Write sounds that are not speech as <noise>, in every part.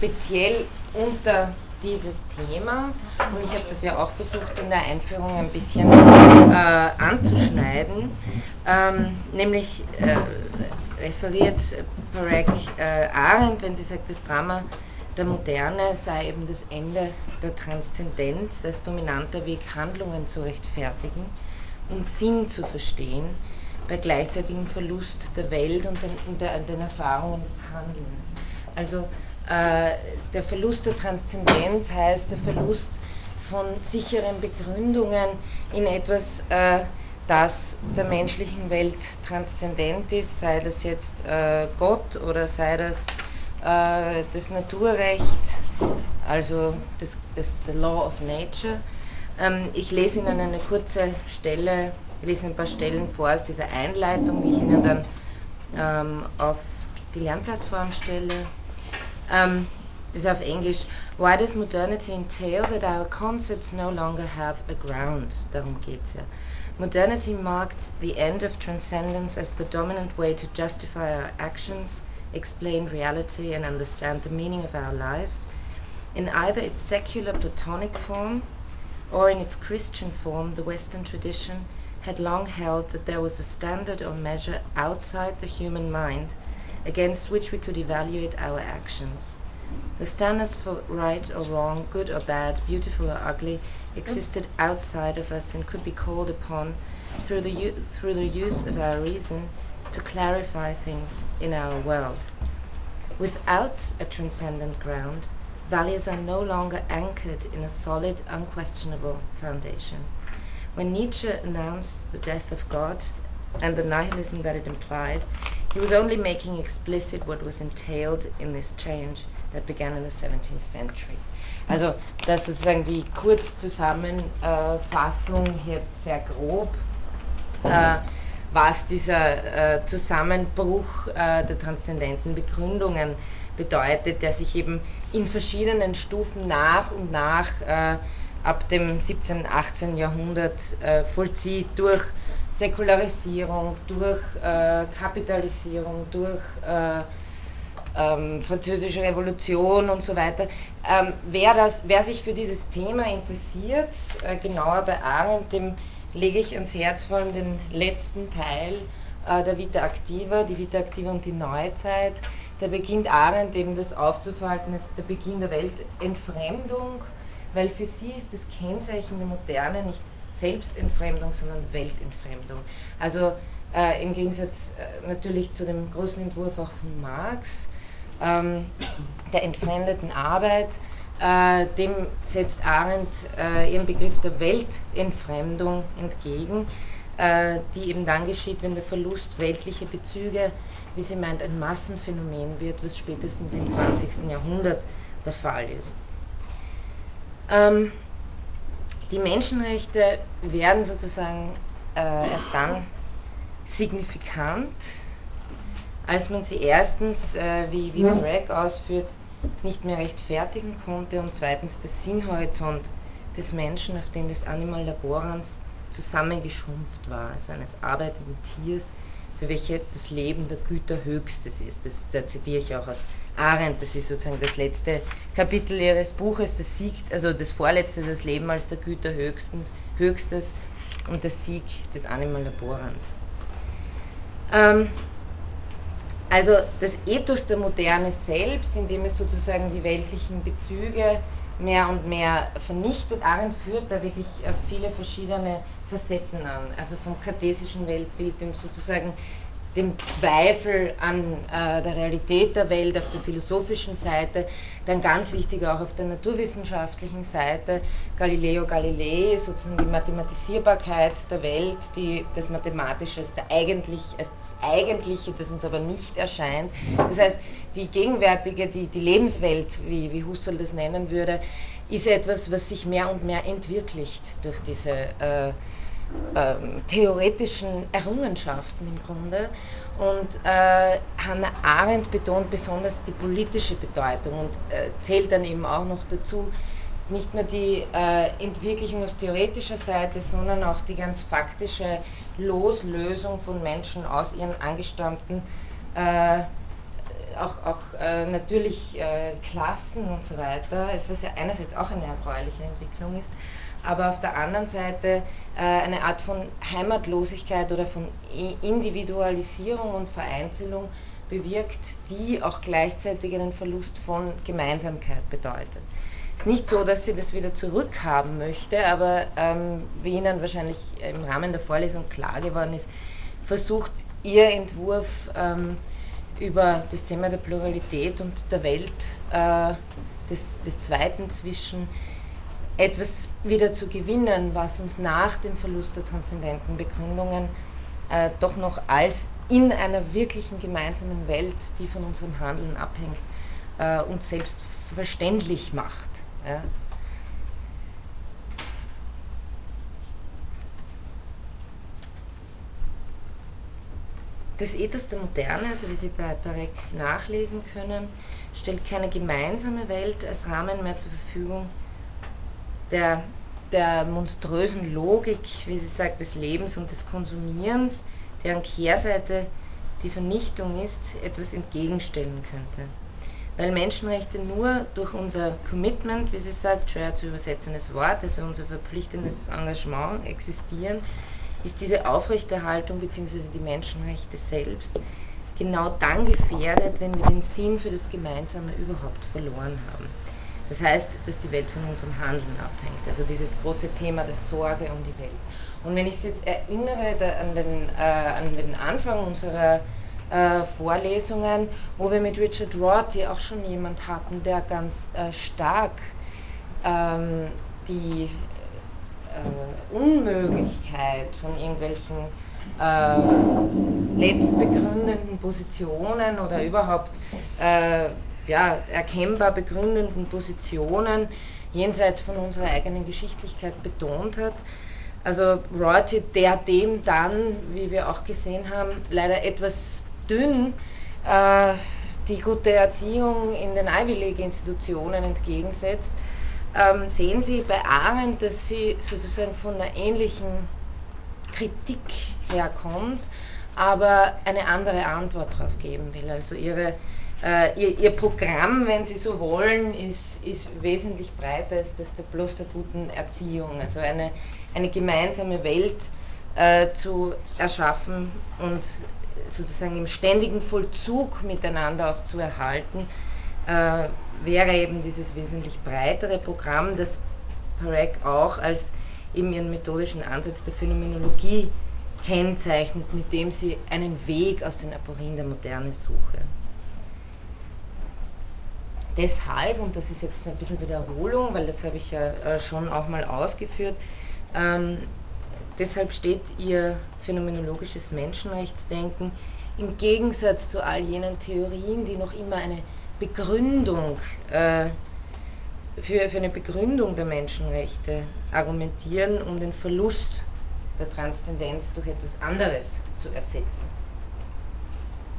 speziell unter dieses Thema und ich habe das ja auch versucht in der Einführung ein bisschen äh, anzuschneiden, ähm, nämlich äh, referiert Parek äh, Arendt, wenn sie sagt, das Drama der Moderne sei eben das Ende der Transzendenz als dominanter Weg, Handlungen zu rechtfertigen und Sinn zu verstehen, bei gleichzeitigem Verlust der Welt und den, der, den Erfahrungen des Handelns. Also der Verlust der Transzendenz heißt der Verlust von sicheren Begründungen in etwas, äh, das der menschlichen Welt transzendent ist, sei das jetzt äh, Gott oder sei das äh, das Naturrecht, also das, das the Law of Nature. Ähm, ich lese Ihnen eine kurze Stelle, lese ein paar Stellen vor aus dieser Einleitung, die ich Ihnen dann ähm, auf die Lernplattform stelle. Um, this is auf Englisch. Why does modernity entail that our concepts no longer have a ground? Darum geht's ja. Modernity marked the end of transcendence as the dominant way to justify our actions, explain reality, and understand the meaning of our lives. In either its secular Platonic form or in its Christian form, the Western tradition had long held that there was a standard or measure outside the human mind against which we could evaluate our actions. The standards for right or wrong, good or bad, beautiful or ugly, existed outside of us and could be called upon through the, through the use of our reason to clarify things in our world. Without a transcendent ground, values are no longer anchored in a solid, unquestionable foundation. When Nietzsche announced the death of God and the nihilism that it implied, he was only making explicit what was entailed in this change that began in the 17th century. Also das ist sozusagen die Kurzzusammenfassung hier sehr grob, äh, was dieser äh, Zusammenbruch äh, der transzendenten Begründungen bedeutet, der sich eben in verschiedenen Stufen nach und nach äh, ab dem 17., 18. Jahrhundert äh, vollzieht durch Säkularisierung, durch äh, Kapitalisierung, durch äh, ähm, französische Revolution und so weiter. Ähm, wer, das, wer sich für dieses Thema interessiert, äh, genauer bei Arendt, dem lege ich ans Herz vor allem den letzten Teil äh, der Vita Activa, die Vita Activa und die Neuzeit. Da beginnt Arendt eben das aufzufalten, ist der Beginn der Weltentfremdung, weil für sie ist das Kennzeichen der Moderne nicht Selbstentfremdung, sondern Weltentfremdung. Also äh, im Gegensatz äh, natürlich zu dem großen Entwurf auch von Marx, ähm, der entfremdeten Arbeit, äh, dem setzt Arendt äh, ihren Begriff der Weltentfremdung entgegen, äh, die eben dann geschieht, wenn der Verlust weltlicher Bezüge, wie sie meint, ein Massenphänomen wird, was spätestens im 20. Jahrhundert der Fall ist. Ähm, die Menschenrechte werden sozusagen äh, erst dann signifikant, als man sie erstens, äh, wie, wie Bragg ausführt, nicht mehr rechtfertigen konnte und zweitens der Sinnhorizont des Menschen, auf den des Animal Laborans zusammengeschrumpft war, also eines arbeitenden Tiers, für welche das Leben der Güter höchstes ist. Das, da zitiere ich auch aus Arendt, das ist sozusagen das letzte Kapitel ihres Buches, das Sieg, also das vorletzte, das Leben als der Güter höchstens, höchstes und der Sieg des Animal Laborans. Ähm, also das Ethos der Moderne selbst, in dem es sozusagen die weltlichen Bezüge mehr und mehr vernichtet. Arendt führt da wirklich viele verschiedene Facetten an, also vom kartesischen Weltbild, dem sozusagen dem Zweifel an äh, der Realität der Welt auf der philosophischen Seite, dann ganz wichtig auch auf der naturwissenschaftlichen Seite, Galileo Galilei, sozusagen die Mathematisierbarkeit der Welt, die, das Mathematische als, der eigentlich, als das Eigentliche, das uns aber nicht erscheint. Das heißt, die gegenwärtige, die, die Lebenswelt, wie, wie Husserl das nennen würde, ist etwas, was sich mehr und mehr entwirklicht durch diese äh, ähm, theoretischen Errungenschaften im Grunde. Und äh, Hannah Arendt betont besonders die politische Bedeutung und äh, zählt dann eben auch noch dazu, nicht nur die äh, Entwirklichung auf theoretischer Seite, sondern auch die ganz faktische Loslösung von Menschen aus ihren angestammten, äh, auch, auch äh, natürlich äh, Klassen und so weiter, was ja einerseits auch eine erfreuliche Entwicklung ist, aber auf der anderen Seite äh, eine Art von Heimatlosigkeit oder von Individualisierung und Vereinzelung bewirkt, die auch gleichzeitig einen Verlust von Gemeinsamkeit bedeutet. Es ist nicht so, dass sie das wieder zurückhaben möchte, aber ähm, wie Ihnen wahrscheinlich im Rahmen der Vorlesung klar geworden ist, versucht Ihr Entwurf ähm, über das Thema der Pluralität und der Welt äh, des, des Zweiten zwischen etwas wieder zu gewinnen, was uns nach dem Verlust der transzendenten Begründungen äh, doch noch als in einer wirklichen gemeinsamen Welt, die von unserem Handeln abhängt, äh, uns selbst verständlich macht. Ja. Das Ethos der Moderne, also wie Sie bei Parek nachlesen können, stellt keine gemeinsame Welt als Rahmen mehr zur Verfügung, der, der monströsen Logik, wie sie sagt, des Lebens und des Konsumierens, deren Kehrseite die Vernichtung ist, etwas entgegenstellen könnte. Weil Menschenrechte nur durch unser Commitment, wie sie sagt, schwer zu übersetzendes Wort, also unser verpflichtendes Engagement existieren, ist diese Aufrechterhaltung bzw. die Menschenrechte selbst genau dann gefährdet, wenn wir den Sinn für das Gemeinsame überhaupt verloren haben. Das heißt, dass die Welt von unserem Handeln abhängt. Also dieses große Thema der Sorge um die Welt. Und wenn ich es jetzt erinnere an den, äh, an den Anfang unserer äh, Vorlesungen, wo wir mit Richard Rorty auch schon jemand hatten, der ganz äh, stark ähm, die äh, Unmöglichkeit von irgendwelchen äh, letztbegründenden Positionen oder überhaupt äh, ja, erkennbar begründenden Positionen jenseits von unserer eigenen Geschichtlichkeit betont hat. Also Rorty, der dem dann, wie wir auch gesehen haben, leider etwas dünn äh, die gute Erziehung in den Ivy League-Institutionen entgegensetzt, ähm, sehen Sie bei Arendt, dass sie sozusagen von einer ähnlichen Kritik herkommt, aber eine andere Antwort darauf geben will. Also ihre ihr, ihr, Programm, wenn Sie so wollen, ist, ist wesentlich breiter als das der bloß der guten Erziehung. Also eine, eine gemeinsame Welt äh, zu erschaffen und sozusagen im ständigen Vollzug miteinander auch zu erhalten, äh, wäre eben dieses wesentlich breitere Programm, das Parek auch als eben ihren methodischen Ansatz der Phänomenologie kennzeichnet, mit dem sie einen Weg aus den Aporien der Moderne suche deshalb, und das ist jetzt ein bisschen Wiederholung, weil das habe ich ja äh, schon auch mal ausgeführt, ähm, deshalb steht ihr phänomenologisches Menschenrechtsdenken im Gegensatz zu all jenen Theorien, die noch immer eine Begründung äh, für, für eine Begründung der Menschenrechte argumentieren, um den Verlust der Transzendenz durch etwas anderes zu ersetzen.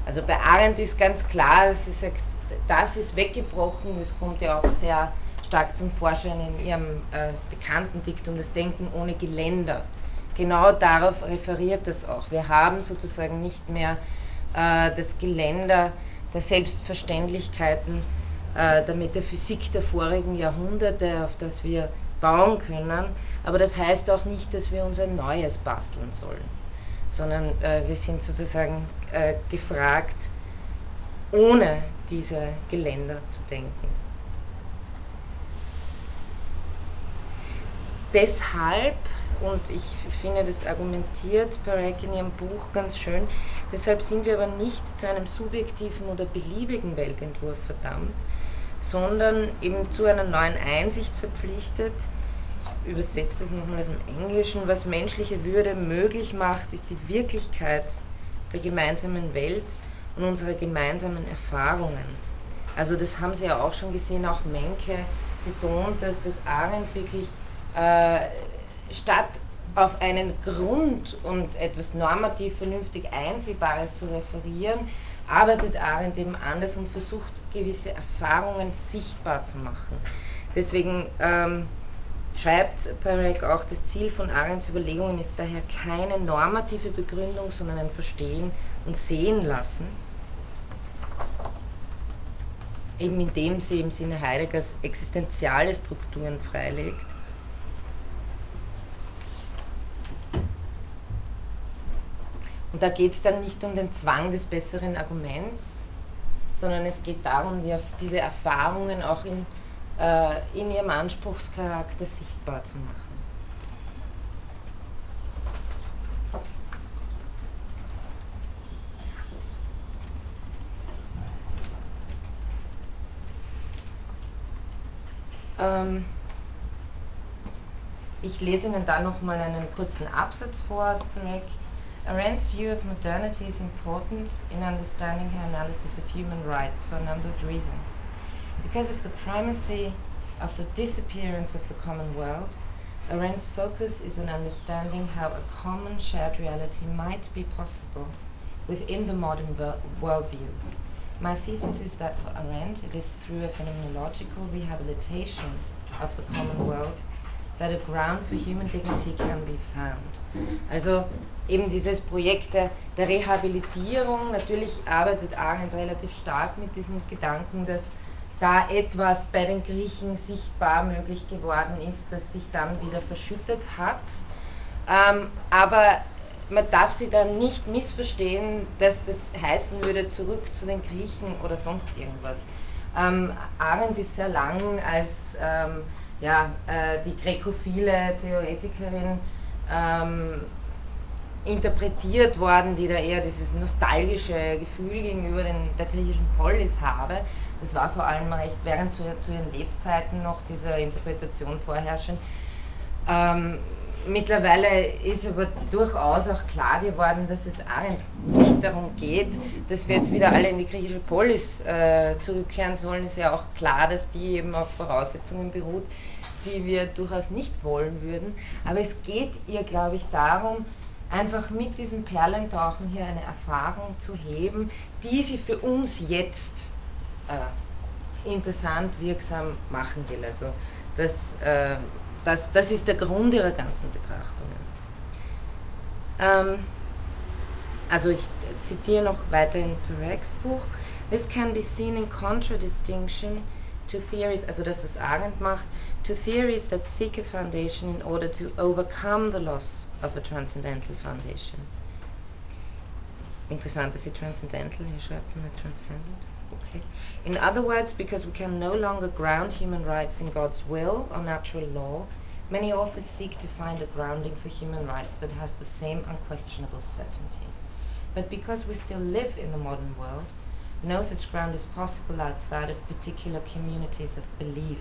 Also bei Arendt ist ganz klar, sie sagt, das ist weggebrochen, das kommt ja auch sehr stark zum Vorschein in ihrem äh, bekannten Diktum, das Denken ohne Geländer. Genau darauf referiert das auch. Wir haben sozusagen nicht mehr äh, das Geländer der Selbstverständlichkeiten äh, der Metaphysik der vorigen Jahrhunderte, auf das wir bauen können, aber das heißt auch nicht, dass wir uns ein neues basteln sollen, sondern äh, wir sind sozusagen äh, gefragt, ohne diese Geländer zu denken. Deshalb, und ich finde, das argumentiert Perec in ihrem Buch ganz schön, deshalb sind wir aber nicht zu einem subjektiven oder beliebigen Weltentwurf verdammt, sondern eben zu einer neuen Einsicht verpflichtet, ich übersetze das nochmal aus dem Englischen, was menschliche Würde möglich macht, ist die Wirklichkeit der gemeinsamen Welt und unsere gemeinsamen Erfahrungen. Also das haben Sie ja auch schon gesehen, auch Menke betont, dass das Arendt wirklich äh, statt auf einen Grund und etwas normativ vernünftig Einsehbares zu referieren, arbeitet Arendt eben anders und versucht gewisse Erfahrungen sichtbar zu machen. Deswegen ähm, schreibt Perec auch, das Ziel von Arendts Überlegungen ist daher keine normative Begründung, sondern ein Verstehen und sehen lassen. Eben indem sie im Sinne Heideggers existenziale Strukturen freilegt. Und da geht es dann nicht um den Zwang des besseren Arguments, sondern es geht darum, diese Erfahrungen auch in, äh, in ihrem Anspruchscharakter sichtbar zu machen. Ähm, ich lese Ihnen da nochmal einen kurzen Absatz vor aus. Arendt's view of modernity is important in understanding her analysis of human rights for a number of reasons. Because of the primacy of the disappearance of the common world, Arendt's focus is on understanding how a common shared reality might be possible within the modern worldview my thesis is that for Arendt it is through a phenomenological rehabilitation of the common world that a ground for human dignity can be found. Also eben dieses Projekt der, der Rehabilitierung, natürlich arbeitet Arendt relativ stark mit diesem Gedanken, dass da etwas bei den Griechen sichtbar möglich geworden ist, das sich dann wieder verschüttet hat. Ähm, aber man darf sie dann nicht missverstehen, dass das heißen würde, zurück zu den Griechen oder sonst irgendwas. Ähm, Arendt ist sehr lang als ähm, ja, äh, die gräkophile Theoretikerin ähm, interpretiert worden, die da eher dieses nostalgische Gefühl gegenüber den, der griechischen Polis habe. Das war vor allem recht während zu, zu ihren Lebzeiten noch dieser Interpretation vorherrschend. Ähm, Mittlerweile ist aber durchaus auch klar geworden, dass es auch nicht darum geht, dass wir jetzt wieder alle in die griechische Polis äh, zurückkehren sollen. Es ist ja auch klar, dass die eben auf Voraussetzungen beruht, die wir durchaus nicht wollen würden. Aber es geht ihr, glaube ich, darum, einfach mit diesem Perlentauchen hier eine Erfahrung zu heben, die sie für uns jetzt äh, interessant, wirksam machen will. Also das äh, das, das ist der Grund ihrer ganzen Betrachtungen. Ähm, also ich zitiere noch weiter in Perec's Buch. This can be seen in contradistinction to theories, also das, was Arendt macht, to theories that seek a foundation in order to overcome the loss of a transcendental foundation. Interessant, dass sie transcendental hier schreibt und nicht transcendent. In other words, because we can no longer ground human rights in God's will or natural law, many authors seek to find a grounding for human rights that has the same unquestionable certainty. But because we still live in the modern world, no such ground is possible outside of particular communities of belief.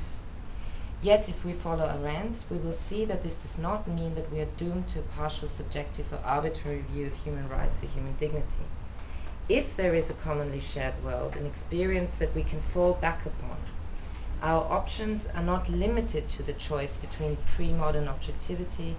Yet, if we follow Arendt, we will see that this does not mean that we are doomed to a partial subjective or arbitrary view of human rights or human dignity if there is a commonly shared world, an experience that we can fall back upon, our options are not limited to the choice between pre-modern objectivity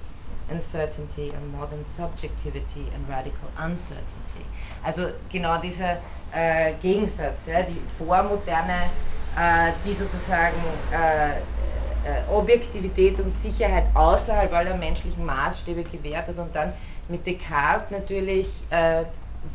and certainty and modern subjectivity and radical uncertainty. Also genau dieser äh, Gegensatz, ja, die Vormoderne, äh, die sozusagen äh, äh Objektivität und Sicherheit außerhalb aller menschlichen Maßstäbe gewährt hat und dann mit Descartes natürlich äh,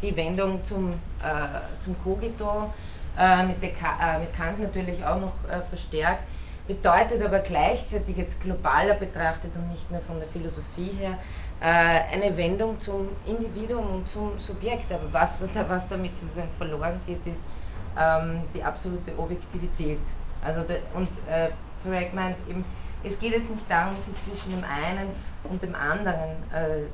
die Wendung zum, äh, zum Cogito äh, mit, äh, mit, Kant natürlich auch noch äh, verstärkt, bedeutet aber gleichzeitig jetzt globaler betrachtet und nicht nur von der Philosophie her, äh, eine Wendung zum Individuum und zum Subjekt. Aber was, was damit sozusagen verloren geht, ist ähm, die absolute Objektivität. Also de, und äh, Perec eben, es geht jetzt nicht darum, sich zwischen dem einen und dem anderen äh, äh,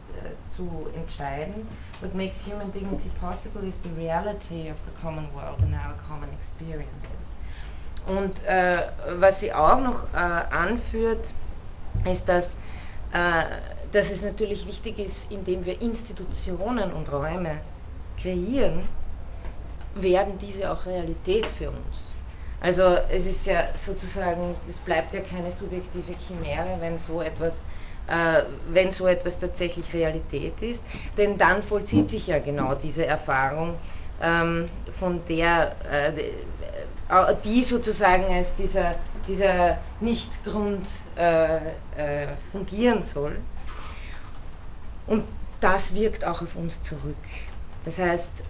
zu entscheiden. What makes human dignity possible is the reality of the common world and our common experiences. Und äh, was sie auch noch äh, anführt, ist, dass, äh, dass es natürlich wichtig ist, indem wir Institutionen und Räume kreieren, werden diese auch Realität für uns. Also es ist ja sozusagen, es bleibt ja keine subjektive Chimäre, wenn so etwas äh, wenn so etwas tatsächlich Realität ist, denn dann vollzieht sich ja genau diese Erfahrung, ähm, von der äh, äh die sozusagen als dieser, dieser Nichtgrund fungieren soll. Und das wirkt auch auf uns zurück. Das heißt,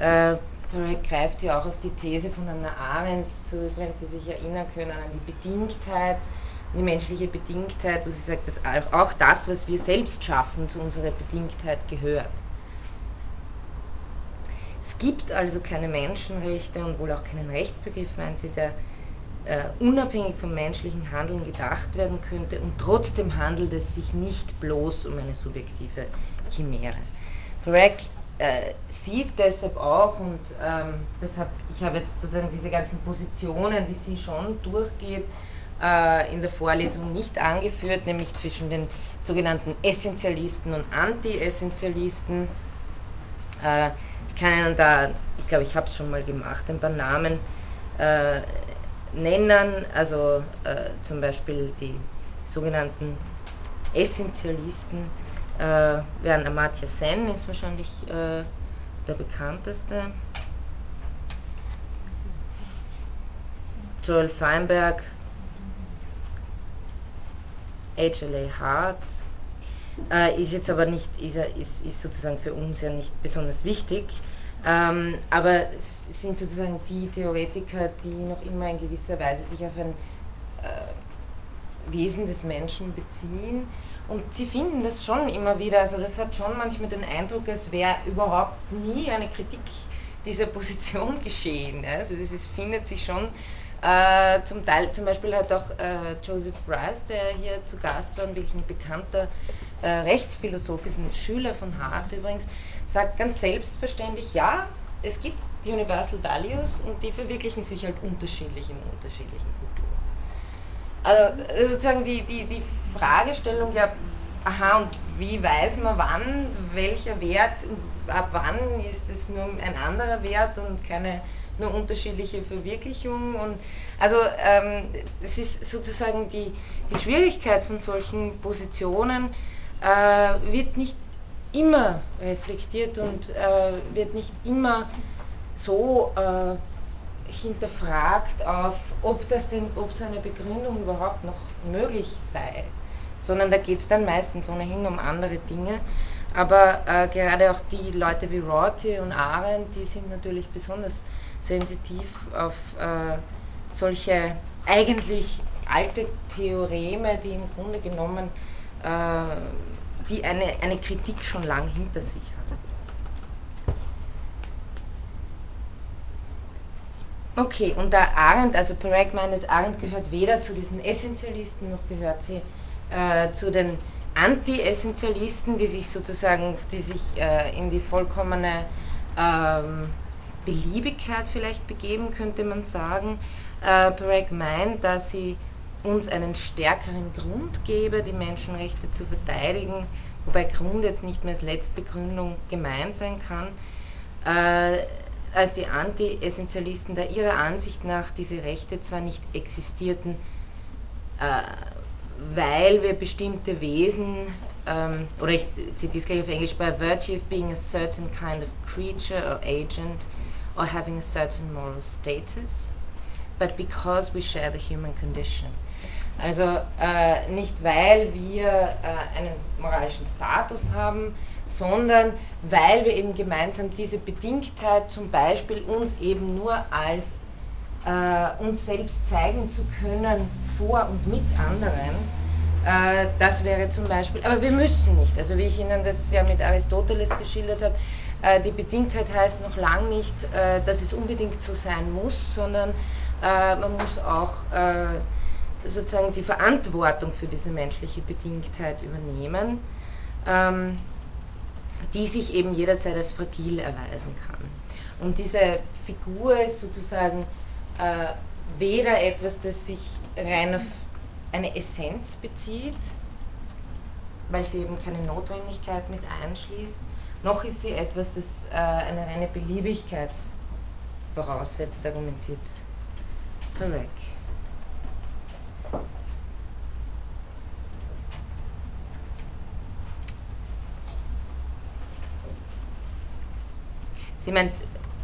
Perec greift ja auch auf die These von Hannah Arendt zurück, wenn Sie sich erinnern können, an die Bedingtheit, die menschliche Bedingtheit, wo sie sagt, dass auch das, was wir selbst schaffen, zu unserer Bedingtheit gehört. Es gibt also keine Menschenrechte und wohl auch keinen Rechtsbegriff, meinen Sie, der äh, unabhängig vom menschlichen Handeln gedacht werden könnte und trotzdem handelt es sich nicht bloß um eine subjektive Chimäre. Breck äh, sieht deshalb auch und ähm, deshalb, ich habe jetzt sozusagen diese ganzen Positionen, die sie schon durchgeht, äh, in der Vorlesung nicht angeführt, nämlich zwischen den sogenannten Essentialisten und Anti-Essentialisten. Äh, ich kann Ihnen da, ich glaube, ich habe es schon mal gemacht, ein paar Namen äh, nennen, also äh, zum Beispiel die sogenannten Essentialisten äh, wären Amartya Sen, ist wahrscheinlich äh, der bekannteste. Joel Feinberg, HLA Hart, äh, ist jetzt aber nicht, ist, ist, ist sozusagen für uns ja nicht besonders wichtig. Ähm, aber es sind sozusagen die Theoretiker, die noch immer in gewisser Weise sich auf ein äh, Wesen des Menschen beziehen. Und sie finden das schon immer wieder, also das hat schon manchmal den Eindruck, als wäre überhaupt nie eine Kritik dieser Position <laughs> geschehen. Also das ist, findet sich schon äh, zum Teil, zum Beispiel hat auch äh, Joseph Rice, der hier zu Gast war, wirklich ein bekannter äh, Rechtsphilosoph, ist ein Schüler von Hart übrigens, sagt ganz selbstverständlich, ja, es gibt Universal Values und die verwirklichen sich halt unterschiedlich in unterschiedlichen Kulturen. Also sozusagen die, die, die Fragestellung, ja, aha, und wie weiß man wann, welcher Wert, ab wann ist es nur ein anderer Wert und keine nur unterschiedliche Verwirklichung. Und also ähm, es ist sozusagen die, die Schwierigkeit von solchen Positionen äh, wird nicht immer reflektiert und äh, wird nicht immer so äh, hinterfragt auf, ob, das denn, ob so eine Begründung überhaupt noch möglich sei, sondern da geht es dann meistens ohnehin um andere Dinge. Aber äh, gerade auch die Leute wie Rorty und Arendt, die sind natürlich besonders sensitiv auf äh, solche eigentlich alte Theoreme, die im Grunde genommen äh, die eine, eine Kritik schon lang hinter sich haben. Okay, und der Arendt, also Perec meint, dass Arendt gehört weder zu diesen Essentialisten, noch gehört sie äh, zu den Anti-Essentialisten, die sich sozusagen, die sich äh, in die vollkommene ähm, Beliebigkeit vielleicht begeben, könnte man sagen. Äh, Perec meint, dass sie uns einen stärkeren Grund gebe, die Menschenrechte zu verteidigen, wobei Grund jetzt nicht mehr als Letztbegründung gemeint sein kann, äh, als die Anti-Essentialisten da ihrer Ansicht nach diese Rechte zwar nicht existierten, äh, weil wir bestimmte Wesen, ähm, oder ich zitiere es gleich auf Englisch, by virtue of being a certain kind of creature or agent or having a certain moral status, but because we share the human condition. Also äh, nicht weil wir äh, einen moralischen Status haben, sondern weil wir eben gemeinsam diese Bedingtheit zum Beispiel uns eben nur als äh, uns selbst zeigen zu können vor und mit anderen, äh, das wäre zum Beispiel, aber wir müssen nicht, also wie ich Ihnen das ja mit Aristoteles geschildert habe, äh, die Bedingtheit heißt noch lange nicht, äh, dass es unbedingt so sein muss, sondern man muss auch sozusagen die Verantwortung für diese menschliche Bedingtheit übernehmen, ähm, die sich eben jederzeit als fragil erweisen kann. Und diese Figur ist sozusagen äh, weder etwas, das sich rein auf eine Essenz bezieht, weil sie eben keine Notwendigkeit mit einschließt, noch ist sie etwas, das äh, eine reine Beliebigkeit voraussetzt, argumentiert Perec. Sie meint,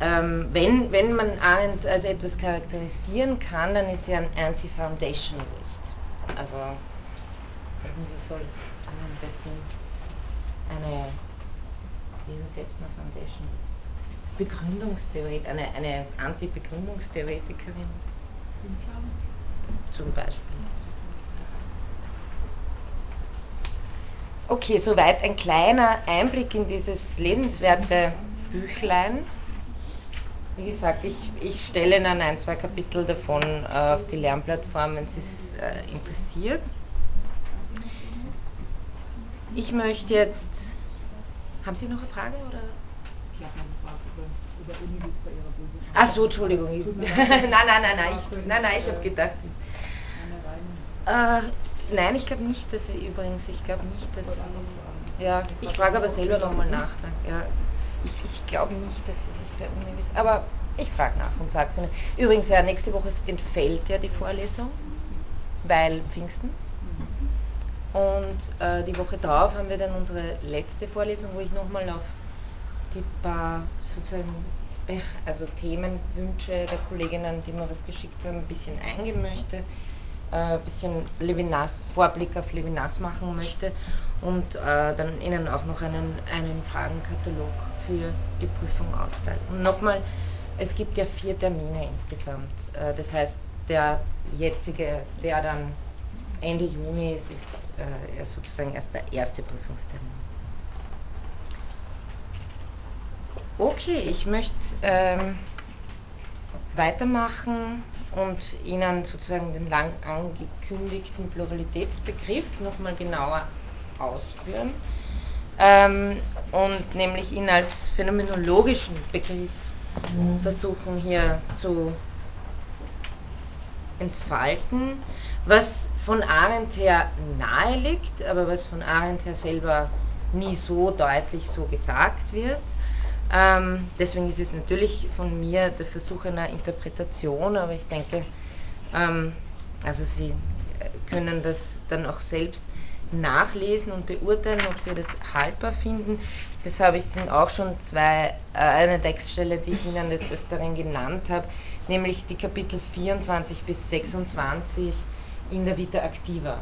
ähm, wenn, wenn man Arendt als etwas charakterisieren kann, dann ist sie ein Anti-Foundationalist. Also, wie soll ich am besten eine, wie übersetzt man Foundationalist? Begründungstheoret, eine, eine Anti-Begründungstheoretikerin. Zum Beispiel. Okay, soweit ein kleiner Einblick in dieses lebenswerte Büchlein. Wie gesagt, ich, ich stelle dann ein, zwei Kapitel davon äh, auf die Lernplattform, wenn Sie es äh, interessiert. Ich möchte jetzt. Haben Sie noch eine Frage? Oder? Ich habe eine Frage über Uni, bei Ihrer Prüfung. Ach so, Entschuldigung. <laughs> nein, nein, nein, nein, ich, nein, nein, ich habe gedacht. Äh, nein, ich glaube nicht, dass Sie übrigens, ich glaube nicht, dass Sie. Ja, ich frage aber selber nochmal nach. Ja. Ich, ich glaube nicht, dass Sie sich Uni wissen. Aber ich frage nach und sage es Ihnen. Übrigens, ja, nächste Woche entfällt ja die Vorlesung, weil Pfingsten. Und äh, die Woche drauf haben wir dann unsere letzte Vorlesung, wo ich nochmal auf die paar sozusagen also Themenwünsche der Kolleginnen, die mir was geschickt haben, ein bisschen eingehen möchte, äh, ein bisschen Levinas, Vorblick auf Levinas machen möchte und äh, dann Ihnen auch noch einen, einen Fragenkatalog für die Prüfung ausfällt. Und nochmal, es gibt ja vier Termine insgesamt. Äh, das heißt, der jetzige, der dann Ende Juni ist, ist äh, sozusagen erst der erste Prüfungstermin. Okay, ich möchte ähm, weitermachen und Ihnen sozusagen den lang angekündigten Pluralitätsbegriff nochmal genauer ausführen ähm, und nämlich ihn als phänomenologischen Begriff versuchen hier zu entfalten, was von Arendt her nahe liegt, aber was von Arendt her selber nie so deutlich so gesagt wird. Ähm, deswegen ist es natürlich von mir der Versuch einer Interpretation, aber ich denke, ähm, also Sie können das dann auch selbst nachlesen und beurteilen, ob Sie das haltbar finden. Das habe ich Ihnen auch schon zwei, äh, eine Textstelle, die ich Ihnen des Öfteren genannt habe, nämlich die Kapitel 24 bis 26 in der Vita Activa.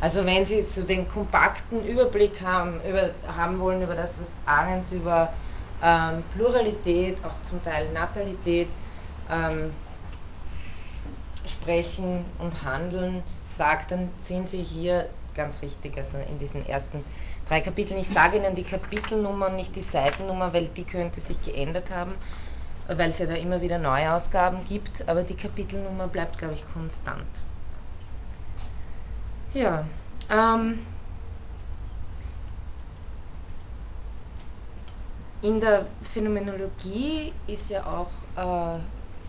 Also wenn Sie so den kompakten Überblick haben, über, haben wollen über das, was Arendt über ähm, Pluralität, auch zum Teil Natalität ähm, sprechen und handeln sagt, dann sind Sie hier ganz richtig, also in diesen ersten drei Kapiteln. Ich sage Ihnen die Kapitelnummer, nicht die Seitennummer, weil die könnte sich geändert haben, weil es ja da immer wieder Neuausgaben gibt, aber die Kapitelnummer bleibt, glaube ich, konstant. Ja, ähm, in der Phänomenologie ist ja auch äh,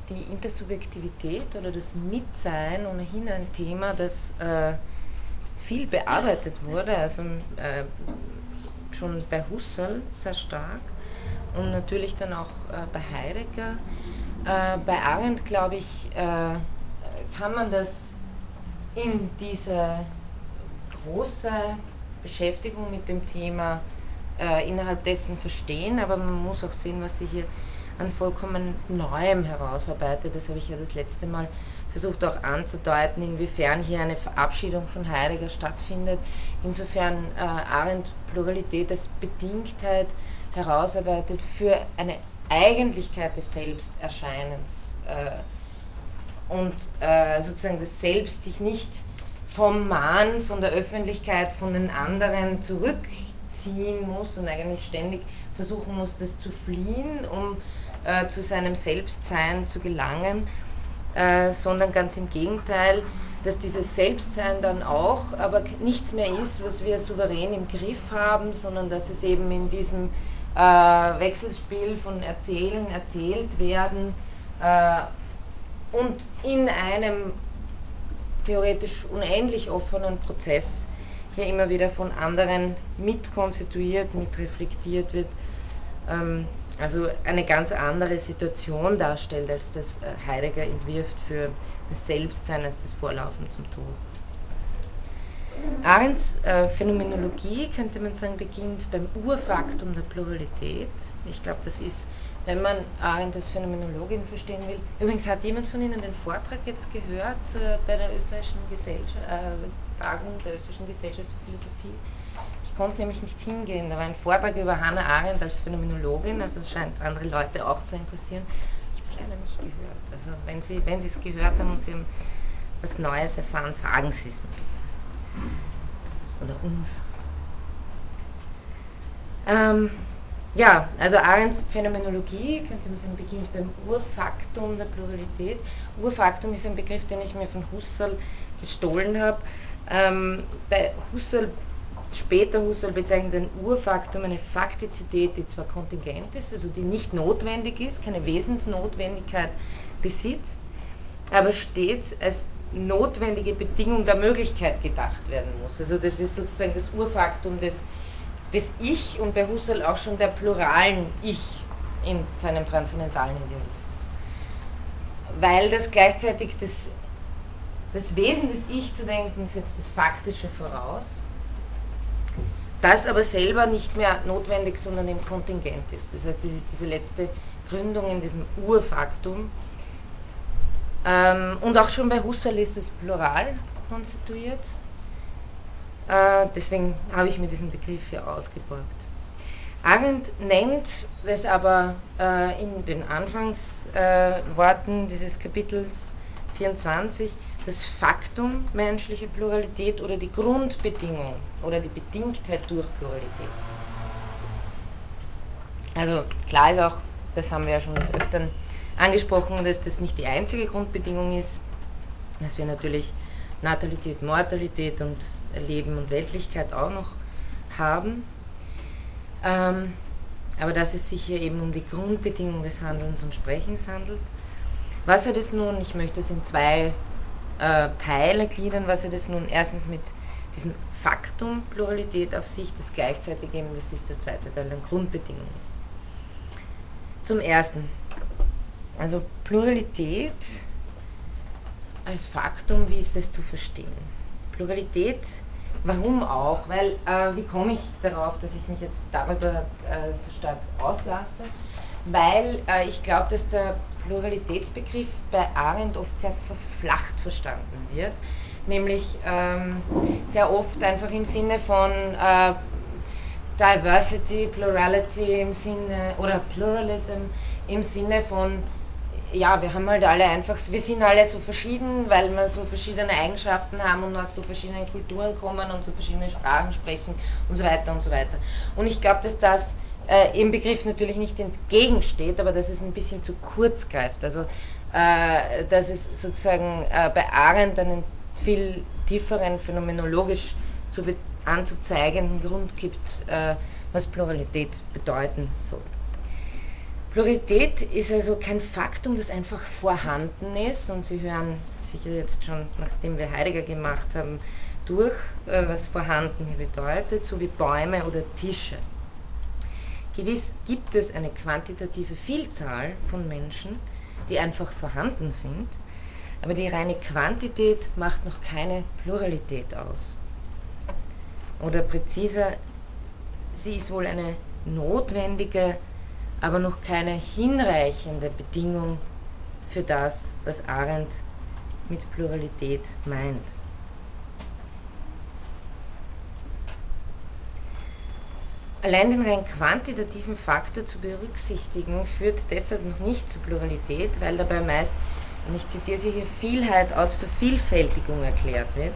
die Intersubjektivität oder das Mitsein ohnehin ein Thema, das äh, viel bearbeitet wurde, also äh, schon bei Husserl sehr stark und natürlich dann auch äh, bei Heidegger. Äh, bei Arendt, glaube ich, äh, kann man das in diese große Beschäftigung mit dem Thema äh, innerhalb dessen verstehen, aber man muss auch sehen, was sie hier an vollkommen Neuem herausarbeitet. Das habe ich ja das letzte Mal versucht auch anzudeuten, inwiefern hier eine Verabschiedung von Heidegger stattfindet, insofern äh, Arendt Pluralität als Bedingtheit herausarbeitet für eine Eigentlichkeit des Selbsterscheinens äh, und äh, sozusagen das Selbst sich nicht vom Mahn, von der Öffentlichkeit, von den anderen zurückziehen muss und eigentlich ständig versuchen muss, das zu fliehen, um äh, zu seinem Selbstsein zu gelangen, äh, sondern ganz im Gegenteil, dass dieses Selbstsein dann auch aber nichts mehr ist, was wir souverän im Griff haben, sondern dass es eben in diesem äh, Wechselspiel von Erzählen, erzählt werden äh, und in einem theoretisch unendlich offenen Prozess hier immer wieder von anderen mitkonstituiert, mitreflektiert wird. Ähm, also eine ganz andere Situation darstellt, als das äh, Heidegger entwirft für das Selbstsein als das Vorlaufen zum Tod. Arendts äh, Phänomenologie, könnte man sagen, beginnt beim Urfaktum der Pluralität. Ich glaube, das ist wenn man Arendt als Phänomenologin verstehen will. Übrigens hat jemand von Ihnen den Vortrag jetzt gehört äh, bei der österreichischen Gesellschaft, äh, Tagung der österreichischen Gesellschaft für Philosophie. Konnte nämlich nicht hingehen. Da war ein Vortrag über Hannah Arendt als Phänomenologin, also es scheint andere Leute auch zu interessieren. Ich habe es leider nicht gehört. Also wenn Sie, wenn Sie es gehört haben und Sie haben was Neues erfahren, sagen Sie es mir. Oder uns. Ähm, ja, also Arendts Phänomenologie, könnte man sagen, beginnt beim Urfaktum der Pluralität. Urfaktum ist ein Begriff, den ich mir von Husserl gestohlen habe. Ähm, bei Husserl, später Husserl bezeichnet ein Urfaktum eine Faktizität, die zwar kontingent ist, also die nicht notwendig ist, keine Wesensnotwendigkeit besitzt, aber stets als notwendige Bedingung der Möglichkeit gedacht werden muss. Also das ist sozusagen das Urfaktum des des Ich und bei Husserl auch schon der pluralen Ich in seinem transzendentalen Idealismus. Weil das gleichzeitig das, das Wesen des Ich zu denken setzt das Faktische voraus, das aber selber nicht mehr notwendig, sondern im Kontingent ist. Das heißt, das ist diese letzte Gründung in diesem Urfaktum. Ähm, und auch schon bei Husserl ist es plural konstituiert. Äh, deswegen habe ich mir diesen Begriff hier ausgeborgt. Arendt nennt es aber äh, in den Anfangsworten äh, dieses Kapitels 24 das Faktum menschlicher Pluralität oder die Grundbedingung oder die Bedingtheit durch Pluralität. Also klar ist auch, das haben wir ja schon des Öfteren angesprochen, dass das nicht die einzige Grundbedingung ist, dass wir natürlich Natalität, Mortalität und Leben und Weltlichkeit auch noch haben. Ähm, aber dass es sich hier eben um die Grundbedingung des Handelns und Sprechens handelt. Was er das nun, ich möchte es in zwei äh, Teile gliedern, was er das nun erstens mit diesem Faktum Pluralität auf sich, das gleichzeitig eben, das ist der zweite Teil, der Grundbedingung ist. Zum Ersten, also Pluralität als Faktum, wie ist es zu verstehen? Pluralität, warum auch? Weil, äh, wie komme ich darauf, dass ich mich jetzt darüber äh, so stark auslasse? Weil äh, ich glaube, dass der Pluralitätsbegriff bei Arendt oft sehr verflacht verstanden wird. Nämlich ähm, sehr oft einfach im Sinne von äh, Diversity, Plurality im Sinne, oder Pluralism im Sinne von ja, wir haben halt alle einfach, wir sind alle so verschieden, weil wir so verschiedene Eigenschaften haben und aus so verschiedenen Kulturen kommen und so verschiedene Sprachen sprechen und so weiter und so weiter. Und ich glaube, dass das äh, im Begriff natürlich nicht entgegensteht, aber dass es ein bisschen zu kurz greift. Also, äh, dass es sozusagen äh, bei Arendt einen viel tieferen, phänomenologisch zu anzuzeigenden Grund gibt, äh, was Pluralität bedeuten soll. Pluralität ist also kein Faktum, das einfach vorhanden ist und Sie hören sicher jetzt schon, nachdem wir Heidegger gemacht haben, durch, äh, was vorhanden hier bedeutet, so wie Bäume oder Tische. Gewiss gibt es eine quantitative Vielzahl von Menschen, die einfach vorhanden sind, aber die reine Quantität macht noch keine Pluralität aus. Oder präziser, sie ist wohl eine notwendige aber noch keine hinreichende Bedingung für das, was Arendt mit Pluralität meint. Allein den rein quantitativen Faktor zu berücksichtigen, führt deshalb noch nicht zur Pluralität, weil dabei meist, und ich zitiere hier, Vielheit aus Vervielfältigung erklärt wird.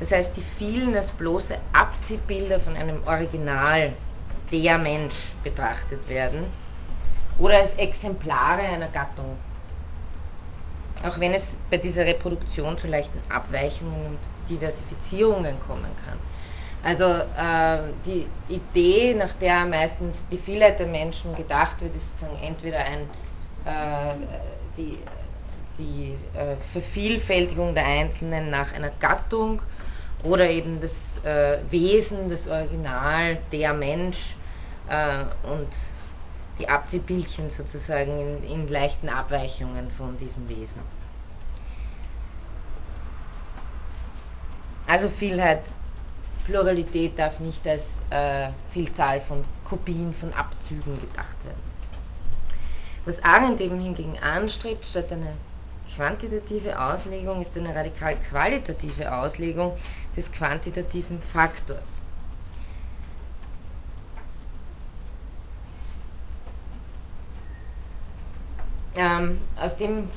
Das heißt, die vielen als bloße Abziehbilder von einem Original, der Mensch, betrachtet werden oder als Exemplare einer Gattung. Auch wenn es bei dieser Reproduktion zu leichten Abweichungen und Diversifizierungen kommen kann. Also äh, die Idee, nach der meistens die Vielheit der Menschen gedacht wird, ist sozusagen entweder ein, äh, die, die äh, Vervielfältigung der Einzelnen nach einer Gattung oder eben das äh, Wesen, das Original, der Mensch äh, und die Abziehbildchen sozusagen in, in leichten Abweichungen von diesem Wesen. Also Vielheit, Pluralität darf nicht als äh, Vielzahl von Kopien, von Abzügen gedacht werden. Was Arendt eben hingegen anstrebt, statt eine quantitative Auslegung, ist eine radikal qualitative Auslegung des quantitativen Faktors. Ähm, aus dem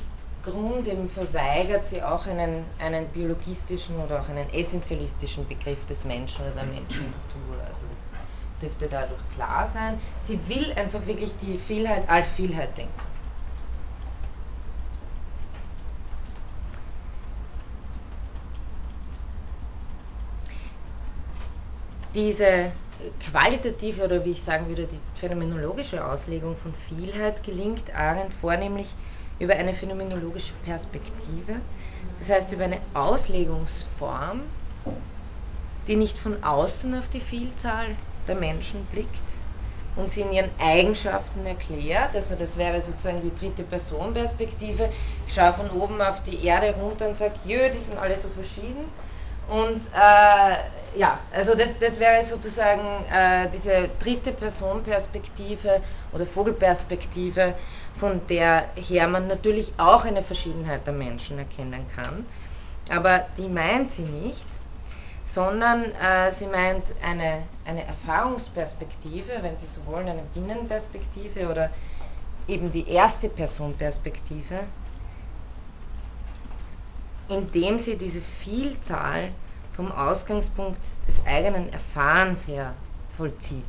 Grund eben verweigert sie auch einen, einen biologistischen oder auch einen essentialistischen Begriff des Menschen oder der Menschenkultur. Also das dürfte dadurch klar sein. Sie will einfach wirklich die Vielheit als Vielheit denken. Diese qualitative oder wie ich sagen würde, die phänomenologische Auslegung von Vielheit gelingt Arendt vornehmlich über eine phänomenologische Perspektive, das heißt über eine Auslegungsform, die nicht von außen auf die Vielzahl der Menschen blickt und sie in ihren Eigenschaften erklärt, also das wäre sozusagen die dritte Person-Perspektive, ich schaue von oben auf die Erde runter und sage, jö, die sind alle so verschieden. Und äh, ja, also das, das wäre sozusagen äh, diese dritte Person-Perspektive oder Vogelperspektive, von der her man natürlich auch eine Verschiedenheit der Menschen erkennen kann. Aber die meint sie nicht, sondern äh, sie meint eine, eine Erfahrungsperspektive, wenn Sie so wollen, eine Binnenperspektive oder eben die erste Person-Perspektive, indem sie diese Vielzahl vom Ausgangspunkt des eigenen Erfahrens her vollzieht.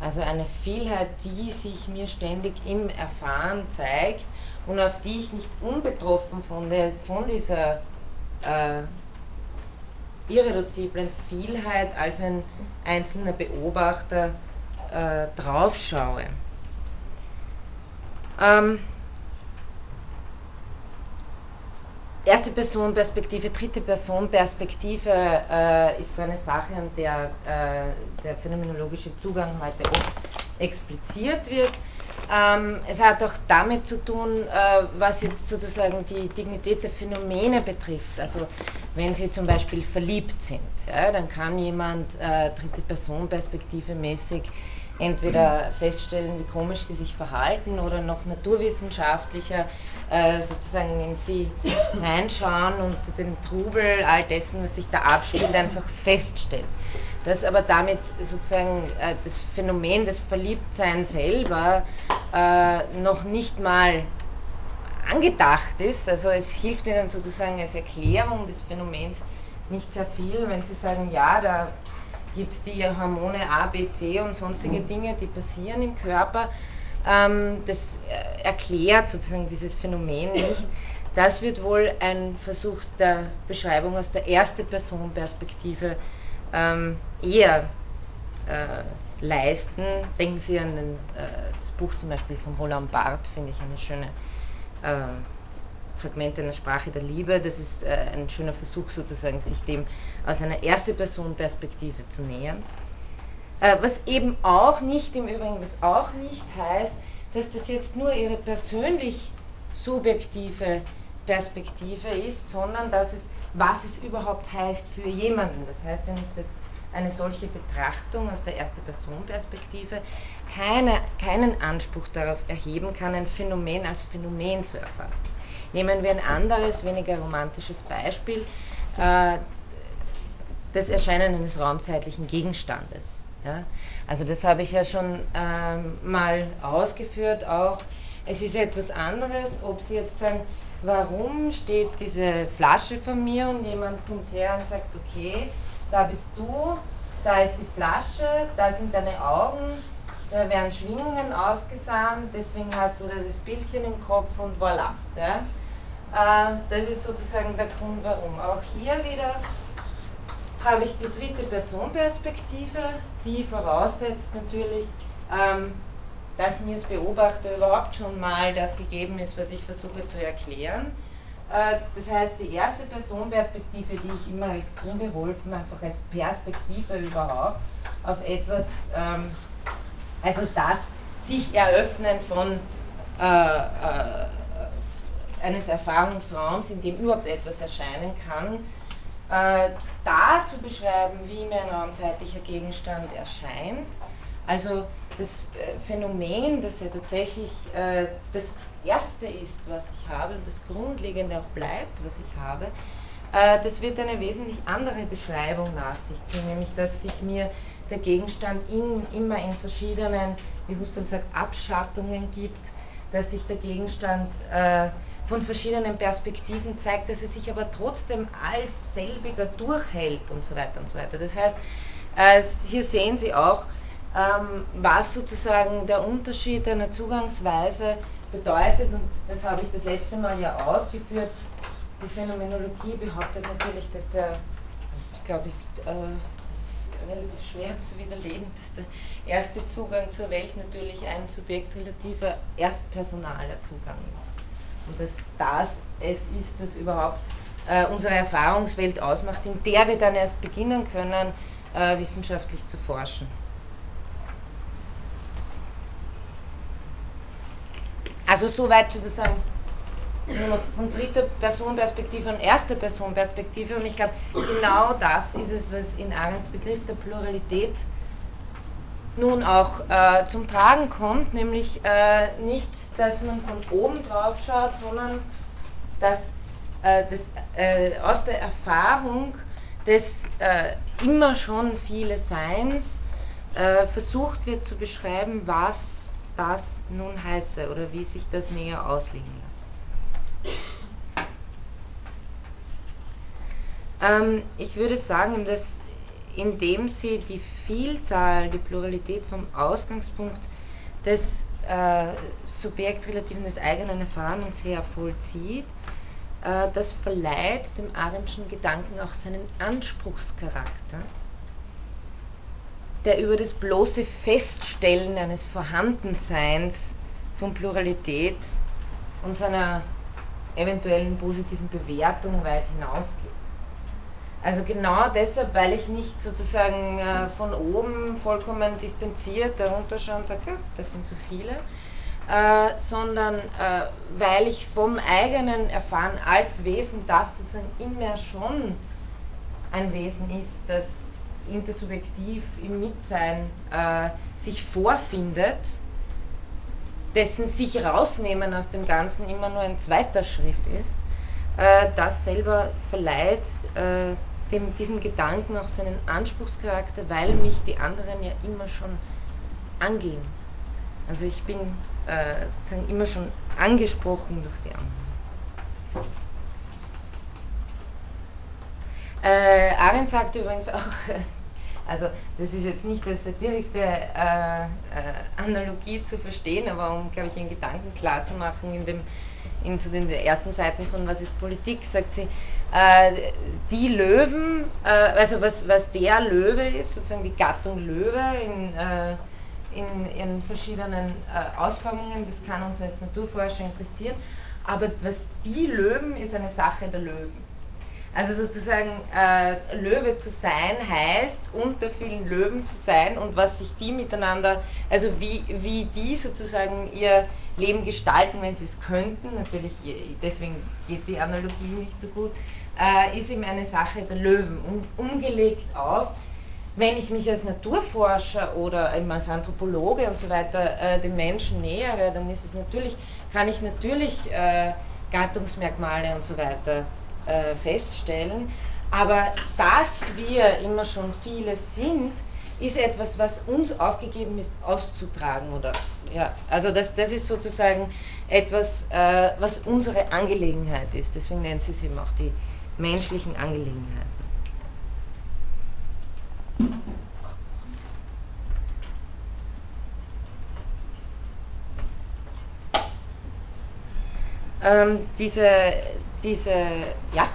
Also eine Vielheit, die sich mir ständig im Erfahren zeigt und auf die ich nicht unbetroffen von, der, von dieser äh, irreduziblen Vielheit als ein einzelner Beobachter äh, draufschaue. Ähm, erste Person Perspektive, dritte Person Perspektive äh, ist so eine Sache, an der äh, der phänomenologische Zugang heute oft expliziert wird. Ähm, es hat auch damit zu tun, äh, was jetzt sozusagen die Dignität der Phänomene betrifft. Also wenn Sie zum Beispiel verliebt sind, ja, dann kann jemand äh, dritte Person Perspektive mäßig entweder feststellen, wie komisch sie sich verhalten oder noch naturwissenschaftlicher äh, sozusagen in sie reinschauen und den Trubel all dessen, was sich da abspielt, einfach feststellen. Dass aber damit sozusagen äh, das Phänomen des Verliebtseins selber äh, noch nicht mal angedacht ist, also es hilft ihnen sozusagen als Erklärung des Phänomens nicht sehr viel, wenn sie sagen, ja, da gibt es die Hormone A, B, C und sonstige Dinge, die passieren im Körper. Ähm, das äh, erklärt sozusagen dieses Phänomen <clears throat> nicht. Das wird wohl ein Versuch der Beschreibung aus der ersten Person Perspektive ähm, eher äh, leisten. Denken Sie an den, äh, das Buch zum Beispiel von Roland Barthes, finde ich eine schöne äh, Fragmente einer Sprache der Liebe. Das ist äh, ein schöner Versuch sozusagen, sich dem aus einer erste Person Perspektive zu nähern. Äh, was eben auch nicht, im Übrigen, was auch nicht heißt, dass das jetzt nur ihre persönlich subjektive Perspektive ist, sondern dass es, was es überhaupt heißt für jemanden. Das heißt ja nicht, dass eine solche Betrachtung aus der erste Person Perspektive keine, keinen Anspruch darauf erheben kann, ein Phänomen als Phänomen zu erfassen. Nehmen wir ein anderes, weniger romantisches Beispiel, äh, das Erscheinen eines raumzeitlichen Gegenstandes. Ja? Also das habe ich ja schon ähm, mal ausgeführt auch. Es ist etwas anderes, ob Sie jetzt sagen, warum steht diese Flasche vor mir und jemand kommt her und sagt, okay, da bist du, da ist die Flasche, da sind deine Augen, da werden Schwingungen ausgesandt, deswegen hast du da das Bildchen im Kopf und voilà. Ja? Äh, das ist sozusagen der Grund, warum. Auch hier wieder habe ich die dritte Personperspektive, die voraussetzt natürlich, ähm, dass mir als Beobachter überhaupt schon mal das gegeben ist, was ich versuche zu erklären. Äh, das heißt, die erste Personperspektive, die ich immer als unbeholfen, einfach als Perspektive überhaupt auf etwas, ähm, also das sich eröffnen von äh, äh, eines Erfahrungsraums, in dem überhaupt etwas erscheinen kann, da zu beschreiben, wie mir ein raumzeitlicher Gegenstand erscheint, also das äh, Phänomen, das ja tatsächlich äh, das Erste ist, was ich habe und das Grundlegende auch bleibt, was ich habe, äh, das wird eine wesentlich andere Beschreibung nach sich ziehen, nämlich dass sich mir der Gegenstand in, immer in verschiedenen, wie Husserl sagt, Abschattungen gibt, dass sich der Gegenstand äh, von verschiedenen Perspektiven zeigt, dass er sich aber trotzdem als selbiger durchhält und so weiter und so weiter. Das heißt, äh, hier sehen Sie auch, ähm, was sozusagen der Unterschied einer Zugangsweise bedeutet und das habe ich das letzte Mal ja ausgeführt. Die Phänomenologie behauptet natürlich, dass der, glaube, ich, äh, relativ schwer zu widerlegen, dass der erste Zugang zur Welt natürlich ein subjektrelativer, erstpersonaler Zugang ist. Und dass das es ist, was überhaupt äh, unsere Erfahrungswelt ausmacht, in der wir dann erst beginnen können, äh, wissenschaftlich zu forschen. Also soweit sozusagen von dritter Person Perspektive und erster Person Perspektive und ich glaube, genau das ist es, was in Arends Begriff der Pluralität nun auch äh, zum Tragen kommt, nämlich äh, nicht, dass man von oben drauf schaut, sondern dass äh, das, äh, aus der Erfahrung des äh, immer schon viele Seins äh, versucht wird zu beschreiben, was das nun heiße oder wie sich das näher auslegen lässt. Ähm, ich würde sagen, dass indem sie die Vielzahl, die Pluralität vom Ausgangspunkt des äh, Subjektrelativen des eigenen Erfahrens her vollzieht, äh, das verleiht dem Arendtschen Gedanken auch seinen Anspruchscharakter, der über das bloße Feststellen eines Vorhandenseins von Pluralität und seiner eventuellen positiven Bewertung weit hinausgeht. Also genau deshalb, weil ich nicht sozusagen äh, von oben vollkommen distanziert darunter schaue und sage, ja, das sind so viele, äh, sondern äh, weil ich vom eigenen Erfahren als Wesen, das sozusagen immer schon ein Wesen ist, das intersubjektiv im Mitsein äh, sich vorfindet, dessen sich rausnehmen aus dem Ganzen immer nur ein zweiter Schritt ist, äh, das selber verleiht äh, dem, diesem Gedanken auch seinen Anspruchscharakter, weil mich die anderen ja immer schon angehen. Also ich bin äh, sozusagen immer schon angesprochen durch die anderen. Äh, Arendt sagte übrigens auch, <laughs> also das ist jetzt nicht als direkte äh, äh, Analogie zu verstehen, aber um, glaube ich, einen Gedanken klar zu machen in, dem, in so den ersten Seiten von Was ist Politik, sagt sie, äh, die Löwen, äh, also was, was der Löwe ist, sozusagen die Gattung Löwe in, äh, in ihren verschiedenen äh, Ausformungen, das kann uns als Naturforscher interessieren, aber was die Löwen ist eine Sache der Löwen. Also sozusagen äh, Löwe zu sein heißt, unter vielen Löwen zu sein und was sich die miteinander, also wie, wie die sozusagen ihr Leben gestalten, wenn sie es könnten, natürlich deswegen geht die Analogie nicht so gut, äh, ist eben eine Sache der Löwen. Und umgelegt auf, wenn ich mich als Naturforscher oder als Anthropologe und so weiter äh, dem Menschen nähere, dann ist es natürlich, kann ich natürlich äh, Gattungsmerkmale und so weiter äh, feststellen. Aber dass wir immer schon viele sind, ist etwas, was uns aufgegeben ist, auszutragen. Oder, ja, also das, das ist sozusagen etwas, äh, was unsere Angelegenheit ist. Deswegen nennt sie es eben auch die menschlichen Angelegenheiten. Ähm, diese, diese, ja?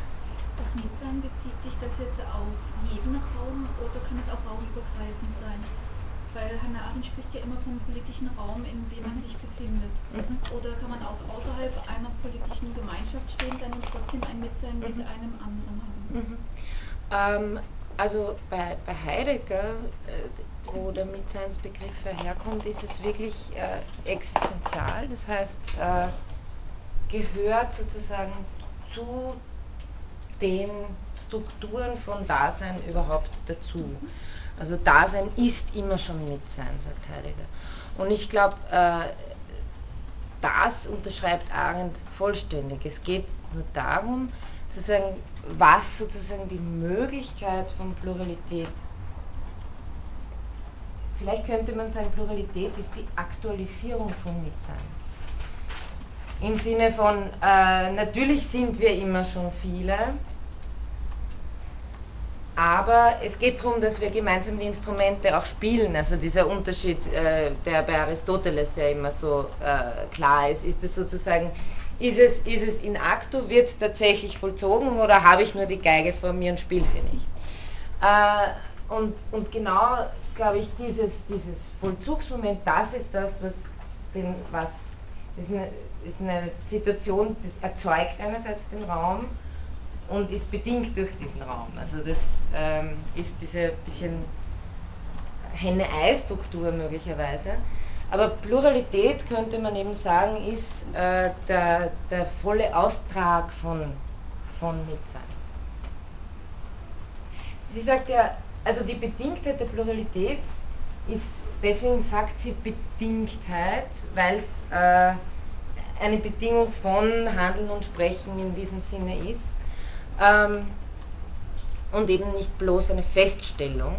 Das Mitsein bezieht sich das jetzt auf jeden Raum oder kann es auch raumübergreifend sein? Weil Hannah Arendt spricht ja immer vom politischen Raum, in dem man mhm. sich befindet. Mhm. Oder kann man auch außerhalb einer politischen Gemeinschaft stehen sein und trotzdem ein Mitsein mhm. mit einem anderen haben? Mhm. Ähm, also bei, bei Heidegger, äh, wo der Mitseinsbegriff herkommt, ist es wirklich äh, existenzial. Das heißt, äh, gehört sozusagen zu den Strukturen von Dasein überhaupt dazu. Also Dasein ist immer schon Mitsein, sagt Heidegger. Und ich glaube, äh, das unterschreibt Arendt vollständig. Es geht nur darum, sozusagen, was sozusagen die Möglichkeit von Pluralität Vielleicht könnte man sagen, Pluralität ist die Aktualisierung von Mitsein. Im Sinne von, äh, natürlich sind wir immer schon viele, aber es geht darum, dass wir gemeinsam die Instrumente auch spielen. Also dieser Unterschied, äh, der bei Aristoteles ja immer so äh, klar ist, ist es sozusagen, ist es, ist es in acto, wird es tatsächlich vollzogen oder habe ich nur die Geige vor mir und spiele sie nicht? Äh, und, und genau, glaube ich, dieses, dieses Vollzugsmoment, das ist das, was, den, was ist eine, ist eine Situation, das erzeugt einerseits den Raum, und ist bedingt durch diesen Raum. Also das ähm, ist diese bisschen Henne-Ei-Struktur möglicherweise. Aber Pluralität könnte man eben sagen, ist äh, der, der volle Austrag von, von Mitsein. Sie sagt ja, also die Bedingtheit der Pluralität ist, deswegen sagt sie Bedingtheit, weil es äh, eine Bedingung von Handeln und Sprechen in diesem Sinne ist ähm, und eben nicht bloß eine Feststellung.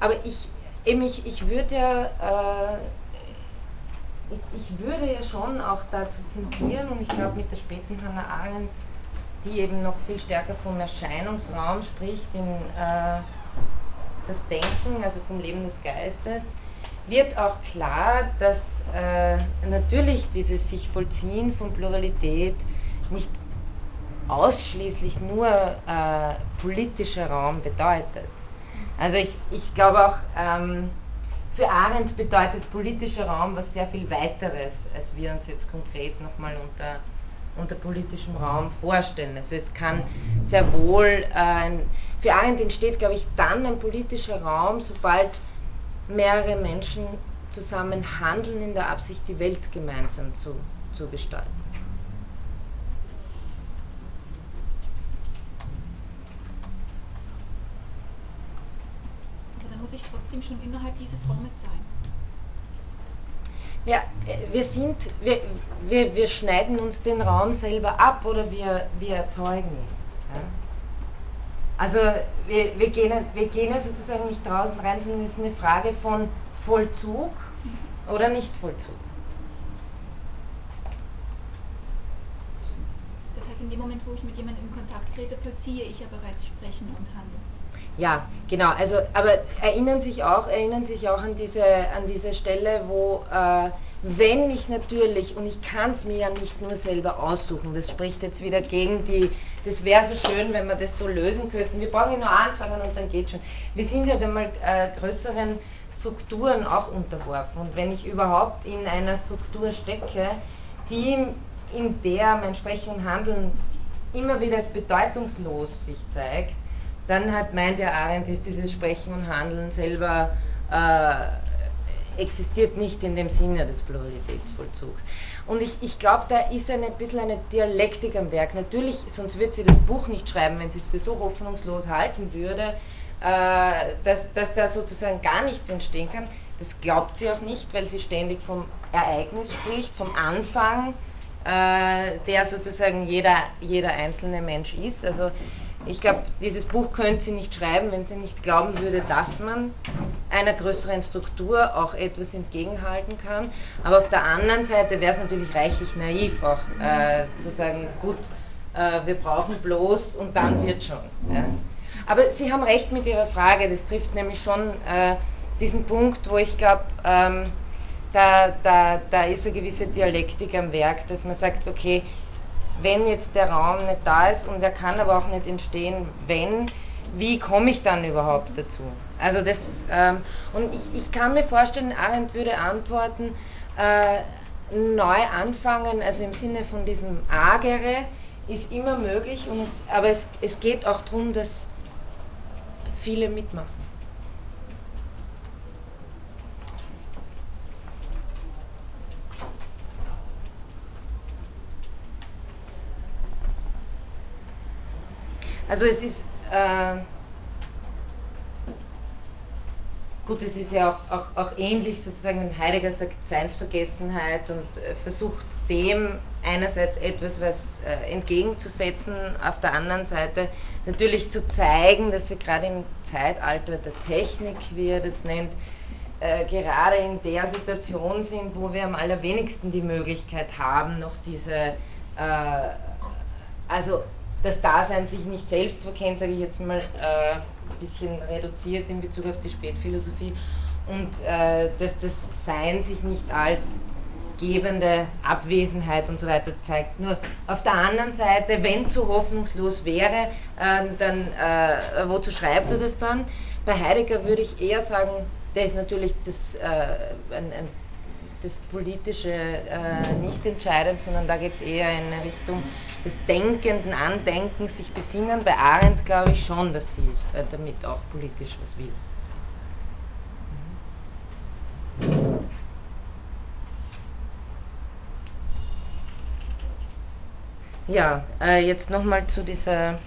Aber ich, eben ich, ich würde ja, äh, ich, würde ja schon auch dazu tendieren, und ich glaube mit der späten Hannah Arendt, die eben noch viel stärker vom Erscheinungsraum spricht, in äh, das Denken, also vom Leben des Geistes, wird auch klar, dass äh, natürlich dieses sich vollziehen von Pluralität nicht ausschließlich nur äh, politischer Raum bedeutet. Also ich, ich glaube auch, ähm, für Arendt bedeutet politischer Raum was sehr viel weiteres, als wir uns jetzt konkret nochmal unter, unter politischem Raum vorstellen. Also es kann sehr wohl, äh, für Arendt entsteht, glaube ich, dann ein politischer Raum, sobald mehrere Menschen zusammen handeln in der Absicht, die Welt gemeinsam zu, zu gestalten. muss ich trotzdem schon innerhalb dieses Raumes sein. Ja, äh, wir sind, wir, wir, wir schneiden uns den Raum selber ab oder wir, wir erzeugen ihn. Ja? Also wir, wir, gehen, wir gehen ja sozusagen nicht draußen rein, sondern es ist eine Frage von Vollzug oder nicht Vollzug. Das heißt, in dem Moment, wo ich mit jemandem in Kontakt trete, vollziehe ich ja bereits Sprechen und Handeln. Ja, genau. Also, aber erinnern sich auch, erinnern sich auch an diese, an diese Stelle, wo äh, wenn ich natürlich, und ich kann es mir ja nicht nur selber aussuchen, das spricht jetzt wieder gegen die, das wäre so schön, wenn wir das so lösen könnten. Wir brauchen ja nur anfangen und dann geht schon. Wir sind ja halt einmal äh, größeren Strukturen auch unterworfen. Und wenn ich überhaupt in einer Struktur stecke, die in der mein Sprechen und Handeln immer wieder als bedeutungslos sich zeigt, dann hat, meint der Arendt, ist dieses Sprechen und Handeln selber äh, existiert nicht in dem Sinne des Pluralitätsvollzugs. Und ich, ich glaube, da ist ein bisschen eine Dialektik am Werk. Natürlich, sonst würde sie das Buch nicht schreiben, wenn sie es für so hoffnungslos halten würde, äh, dass, dass da sozusagen gar nichts entstehen kann. Das glaubt sie auch nicht, weil sie ständig vom Ereignis spricht, vom Anfang, äh, der sozusagen jeder, jeder einzelne Mensch ist. Also ich glaube, dieses Buch könnte sie nicht schreiben, wenn sie nicht glauben würde, dass man einer größeren Struktur auch etwas entgegenhalten kann. Aber auf der anderen Seite wäre es natürlich reichlich naiv, auch äh, zu sagen, gut, äh, wir brauchen bloß und dann wird schon. Ja. Aber Sie haben recht mit Ihrer Frage, das trifft nämlich schon äh, diesen Punkt, wo ich glaube, ähm, da, da, da ist eine gewisse Dialektik am Werk, dass man sagt, okay, wenn jetzt der Raum nicht da ist und er kann aber auch nicht entstehen, wenn, wie komme ich dann überhaupt dazu? Also das, ähm, und ich, ich kann mir vorstellen, Arendt würde antworten, äh, neu anfangen, also im Sinne von diesem Agere, ist immer möglich, und es, aber es, es geht auch darum, dass viele mitmachen. Also es ist, äh, gut, es ist ja auch, auch, auch ähnlich sozusagen, wenn Heidegger sagt Seinsvergessenheit und äh, versucht dem einerseits etwas was äh, entgegenzusetzen, auf der anderen Seite natürlich zu zeigen, dass wir gerade im Zeitalter der Technik, wie er das nennt, äh, gerade in der Situation sind, wo wir am allerwenigsten die Möglichkeit haben, noch diese, äh, also das Dasein sich nicht selbst verkennt, sage ich jetzt mal äh, ein bisschen reduziert in Bezug auf die Spätphilosophie, und äh, dass das Sein sich nicht als gebende Abwesenheit und so weiter zeigt. Nur auf der anderen Seite, wenn so hoffnungslos wäre, äh, dann wozu schreibt er das dann? Bei Heidegger würde ich eher sagen, der ist natürlich das, äh, ein, ein, das Politische äh, nicht entscheidend, sondern da geht es eher in eine Richtung des Denkenden, Andenkens, sich besinnen. Bei Arendt glaube ich schon, dass die äh, damit auch politisch was will. Ja, äh, jetzt nochmal zu dieser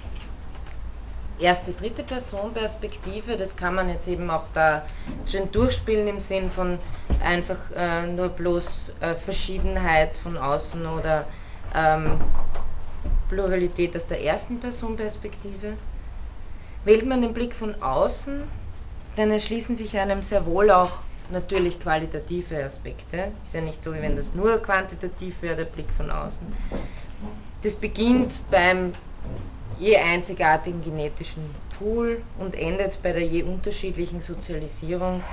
erste, dritte Person Perspektive. Das kann man jetzt eben auch da schön durchspielen im Sinn von einfach äh, nur bloß äh, Verschiedenheit von außen oder ähm, Pluralität aus der ersten Person Perspektive. Wählt man den Blick von außen, dann erschließen sich einem sehr wohl auch natürlich qualitative Aspekte. Ist ja nicht so, wie wenn das nur quantitativ wäre, der Blick von außen. Das beginnt beim je einzigartigen genetischen Pool und endet bei der je unterschiedlichen Sozialisierung,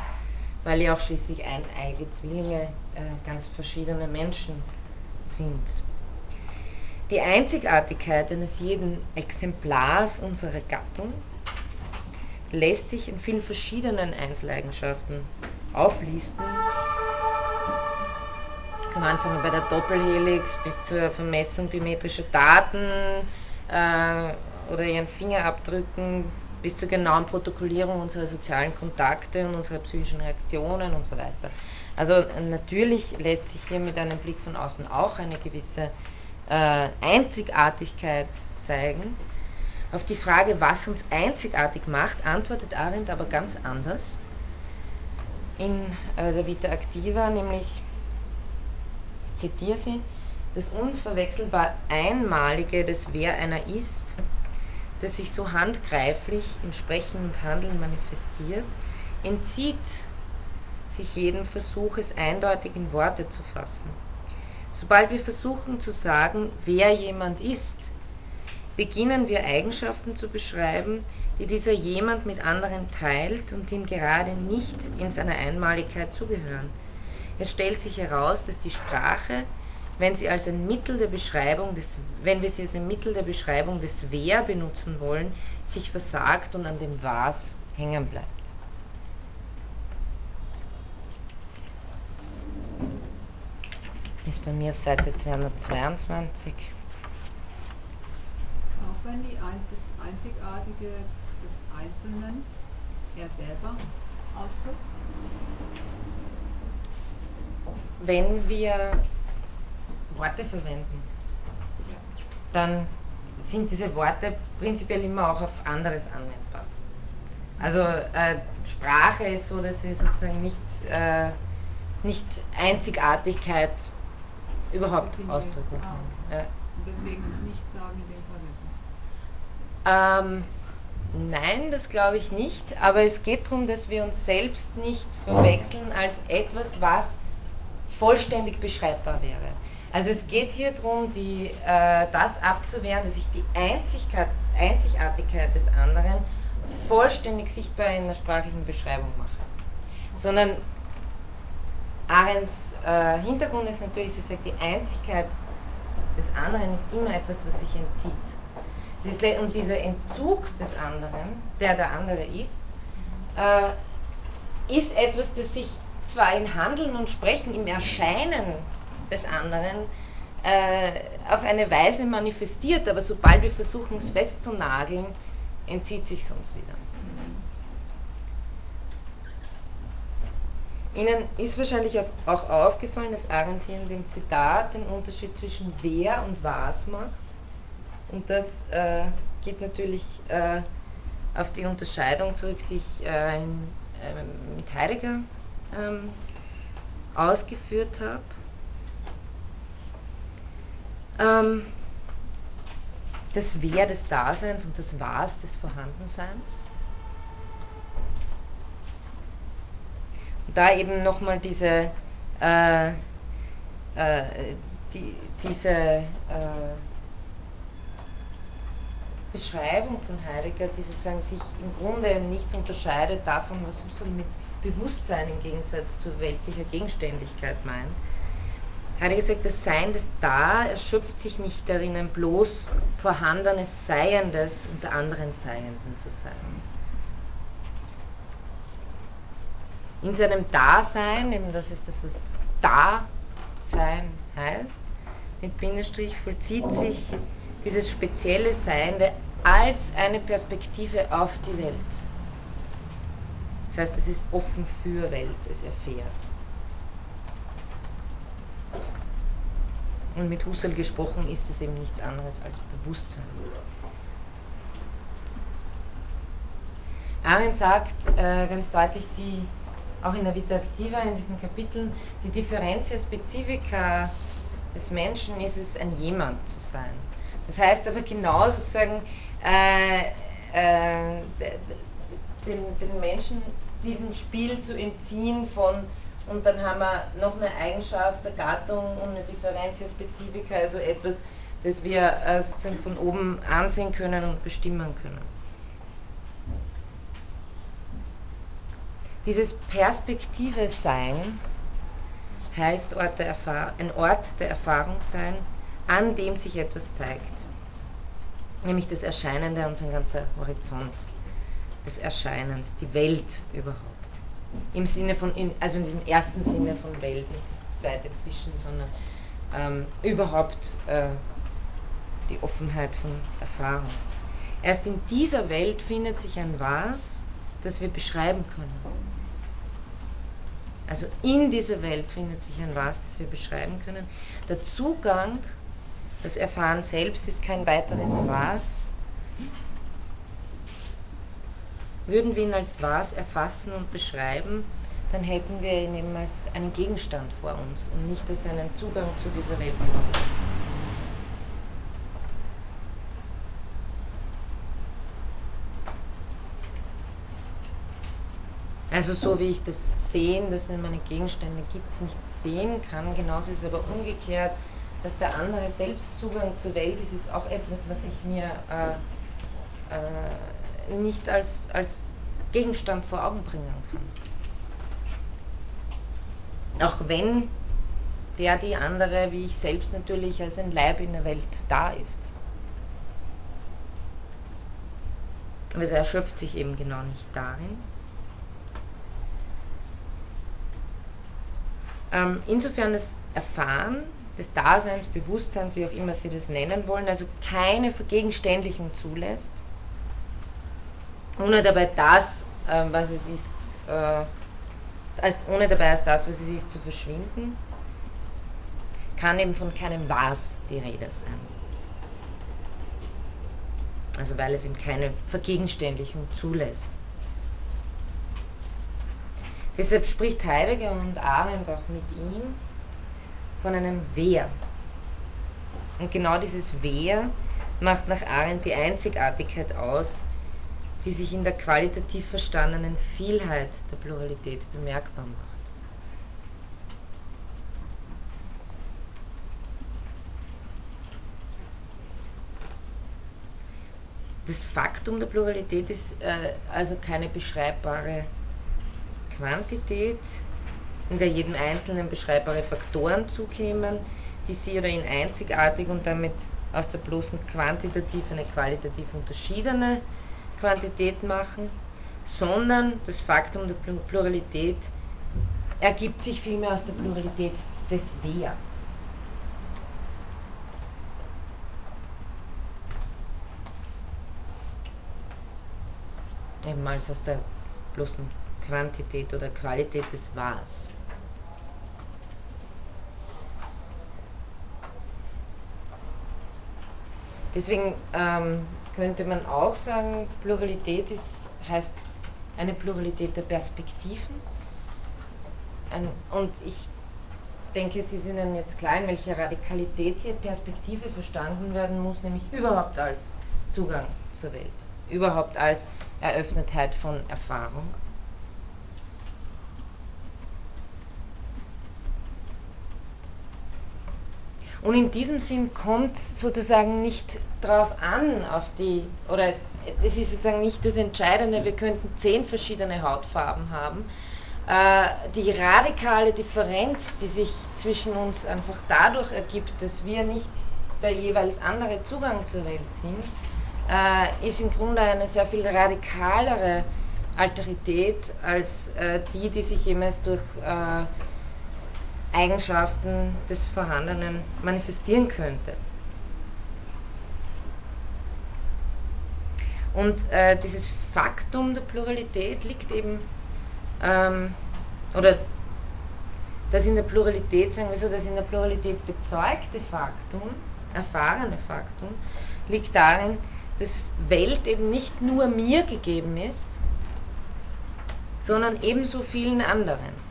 weil ja auch schließlich eineige Zwillinge äh, ganz verschiedene Menschen sind. Die Einzigartigkeit eines jeden Exemplars unserer Gattung lässt sich in vielen verschiedenen Einzeleigenschaften auflisten kann anfangen bei der Doppelhelix bis zur Vermessung biometrischer Daten oder ihren Fingerabdrücken bis zur genauen Protokollierung unserer sozialen Kontakte und unserer psychischen Reaktionen und so weiter. Also natürlich lässt sich hier mit einem Blick von außen auch eine gewisse äh, Einzigartigkeit zeigen. Auf die Frage, was uns einzigartig macht, antwortet Arendt aber ganz anders in äh, der Vita Activa, nämlich zitiere sie, das unverwechselbar Einmalige des Wer einer ist, das sich so handgreiflich in Sprechen und Handeln manifestiert, entzieht sich jedem Versuch, es eindeutig in Worte zu fassen. Sobald wir versuchen zu sagen, wer jemand ist, beginnen wir Eigenschaften zu beschreiben, die dieser jemand mit anderen teilt und ihm gerade nicht in seiner Einmaligkeit zugehören. Es stellt sich heraus, dass die Sprache, wenn, sie als ein Mittel der Beschreibung des, wenn wir sie als ein Mittel der Beschreibung des Wer benutzen wollen, sich versagt und an dem Was hängen bleibt. Ist bei mir auf Seite 222. Auch wenn die das Einzigartige des Einzelnen er selber ausdrückt? wenn wir Worte verwenden, dann sind diese Worte prinzipiell immer auch auf anderes anwendbar. Also äh, Sprache ist so, dass sie sozusagen nicht, äh, nicht Einzigartigkeit überhaupt ausdrücken Ah, kann. okay. Ja. Und deswegen ist nicht sagen in dem Fall. Ähm, nein, das glaube ich nicht, aber es geht darum, dass wir uns selbst nicht verwechseln als etwas, was vollständig beschreibbar wäre. Also es geht hier darum, die, äh, das abzuwehren, dass ich die Einzigartigkeit des anderen vollständig sichtbar in der sprachlichen Beschreibung mache. Sondern Arends äh, Hintergrund ist natürlich, sie sagt, die Einzigkeit des anderen ist immer etwas, was sich entzieht. Und dieser Entzug des anderen, der der andere ist, äh, ist etwas, das sich zwar im Handeln und Sprechen, im Erscheinen des anderen äh, auf eine Weise manifestiert, aber sobald wir versuchen es festzunageln, entzieht sich es uns wieder. Ihnen ist wahrscheinlich auch aufgefallen, dass Arendt hier in dem Zitat den Unterschied zwischen wer und was macht und dass äh, geht natürlich äh, auf die Unterscheidung zurück, die ich äh, in, äh, mit Heidegger ähm, ausgeführt habe. Ähm, das Wer des Daseins und das Was des Vorhandenseins. Und da eben nochmal diese, äh, äh, die, diese äh, Beschreibung von Heidegger, die sozusagen sich im Grunde nichts unterscheidet davon, was Husserl mit Bewusstsein im Gegensatz zu weltlicher Gegenständigkeit meint. Heidegger sagt, das Sein, das Da, erschöpft sich nicht darin, ein bloß vorhandenes Seiendes unter anderen Seienden zu sein. In seinem Dasein, eben das ist das, was Da-Sein heißt, mit Bindestrich vollzieht sich dieses spezielle Seiende als eine Perspektive auf die Welt. Das heißt, es ist offen für Welt, es erfährt. Und mit Husserl gesprochen ist es eben nichts anderes als Bewusstsein. Arendt sagt äh, ganz deutlich, die, auch in der Vitativa, in diesen Kapiteln, die Differentia Specifica des Menschen ist es, ein Jemand zu sein. Das heißt aber genau sozusagen, äh, äh, den, den Menschen diesem Spiel zu entziehen von und dann haben wir noch eine Eigenschaft der Gattung und eine Differentia Spezifika, also etwas, das wir äh, sozusagen von oben ansehen können und bestimmen können. Dieses Perspektive Sein heißt Ort der ein Ort der Erfahrung sein, an dem sich etwas zeigt. Nämlich das Erscheinende, unser ganzer Horizont des Erscheinens, die Welt überhaupt. Im Sinne von, also in diesem ersten Sinne von Welt, nicht das zweite zwischen, sondern ähm, überhaupt äh, die Offenheit von Erfahrung. Erst in dieser Welt findet sich ein Was, das wir beschreiben können. Also in dieser Welt findet sich ein Was, das wir beschreiben können. Der Zugang, das Erfahren selbst ist kein weiteres Was, Würden wir ihn als was erfassen und beschreiben, dann hätten wir ihn eben als einen Gegenstand vor uns und nicht als einen Zugang zu dieser Welt genommen. Also so wie ich das Sehen, das mir meine Gegenstände gibt, nicht sehen kann, genauso ist es aber umgekehrt, dass der andere selbst Zugang zur Welt ist, ist auch etwas, was ich mir äh, äh, nicht als, als Gegenstand vor Augen bringen kann. Auch wenn der, die andere, wie ich selbst natürlich als ein Leib in der Welt da ist. Aber es erschöpft sich eben genau nicht darin. Ähm, insofern das Erfahren des Daseins, Bewusstseins, wie auch immer Sie das nennen wollen, also keine Vergegenständlichung zulässt, ohne dabei das, äh, was es ist, äh, als, ohne dabei als das, was es ist, zu verschwinden, kann eben von keinem Was die Rede sein. Also weil es eben keine Vergegenständlichung zulässt. Deshalb spricht Heidegger und Arendt auch mit ihm von einem Wer. Und genau dieses Wer macht nach Arendt die Einzigartigkeit aus, die sich in der qualitativ verstandenen Vielheit der Pluralität bemerkbar macht. Das Faktum der Pluralität ist äh, also keine beschreibbare Quantität, in der jedem Einzelnen beschreibbare Faktoren zukämen, die sie oder ihn einzigartig und damit aus der bloßen quantitativ eine qualitativ unterschiedene Quantität machen, sondern das Faktum der Pluralität ergibt sich vielmehr aus der Pluralität des Wer. Eben als aus der bloßen Quantität oder Qualität des Was. deswegen ähm, könnte man auch sagen, Pluralität ist, heißt eine Pluralität der Perspektiven. Und ich denke, es ist Ihnen jetzt klar, in welcher Radikalität hier Perspektive verstanden werden muss, nämlich überhaupt als Zugang zur Welt, überhaupt als Eröffnetheit von Erfahrung. Und in diesem Sinn kommt sozusagen nicht darauf an, auf die, oder es ist sozusagen nicht das Entscheidende, wir könnten zehn verschiedene Hautfarben haben. Äh, die radikale Differenz, die sich zwischen uns einfach dadurch ergibt, dass wir nicht der jeweils andere Zugang zur Welt sind, äh, ist im Grunde eine sehr viel radikalere Alterität als äh, die, die sich jemals durch Eigenschaften des Vorhandenen manifestieren könnte. Und äh, dieses Faktum der Pluralität liegt eben, ähm, oder das in der Pluralität, sagen wir so, das in der Pluralität bezeugte Faktum, erfahrene Faktum, liegt darin, dass Welt eben nicht nur mir gegeben ist, sondern ebenso vielen anderen.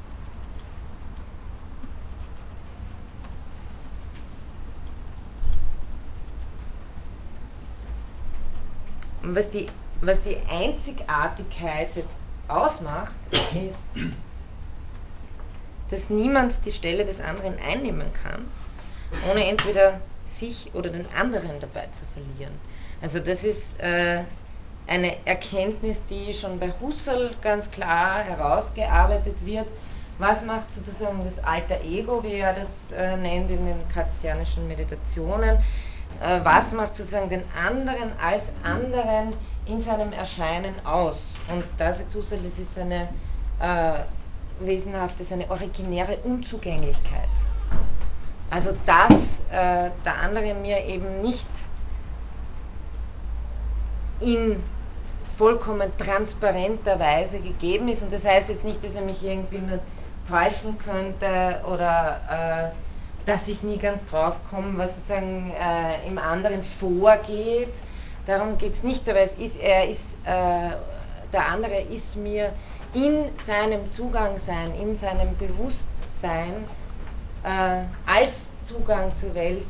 Und was die, was die Einzigartigkeit jetzt ausmacht, ist, dass niemand die Stelle des anderen einnehmen kann, ohne entweder sich oder den anderen dabei zu verlieren. Also das ist äh, eine Erkenntnis, die schon bei Husserl ganz klar herausgearbeitet wird. Was macht sozusagen das alter Ego, wie er das äh, nennt in den kartesianischen Meditationen? Äh, was macht sozusagen den anderen als anderen in seinem Erscheinen aus. Und da sagt Husserl, das ist eine äh, wesenhafte, eine originäre Unzugänglichkeit. Also dass äh, der andere mir eben nicht in vollkommen transparenter Weise gegeben ist. Und das heißt jetzt nicht, dass er mich irgendwie nur täuschen könnte oder äh, dass ich nie ganz drauf komme, was sozusagen äh, im anderen vorgeht. Darum geht es nicht, aber es ist, er ist, äh, der andere ist mir in seinem Zugangsein, in seinem Bewusstsein äh, als Zugang zur Welt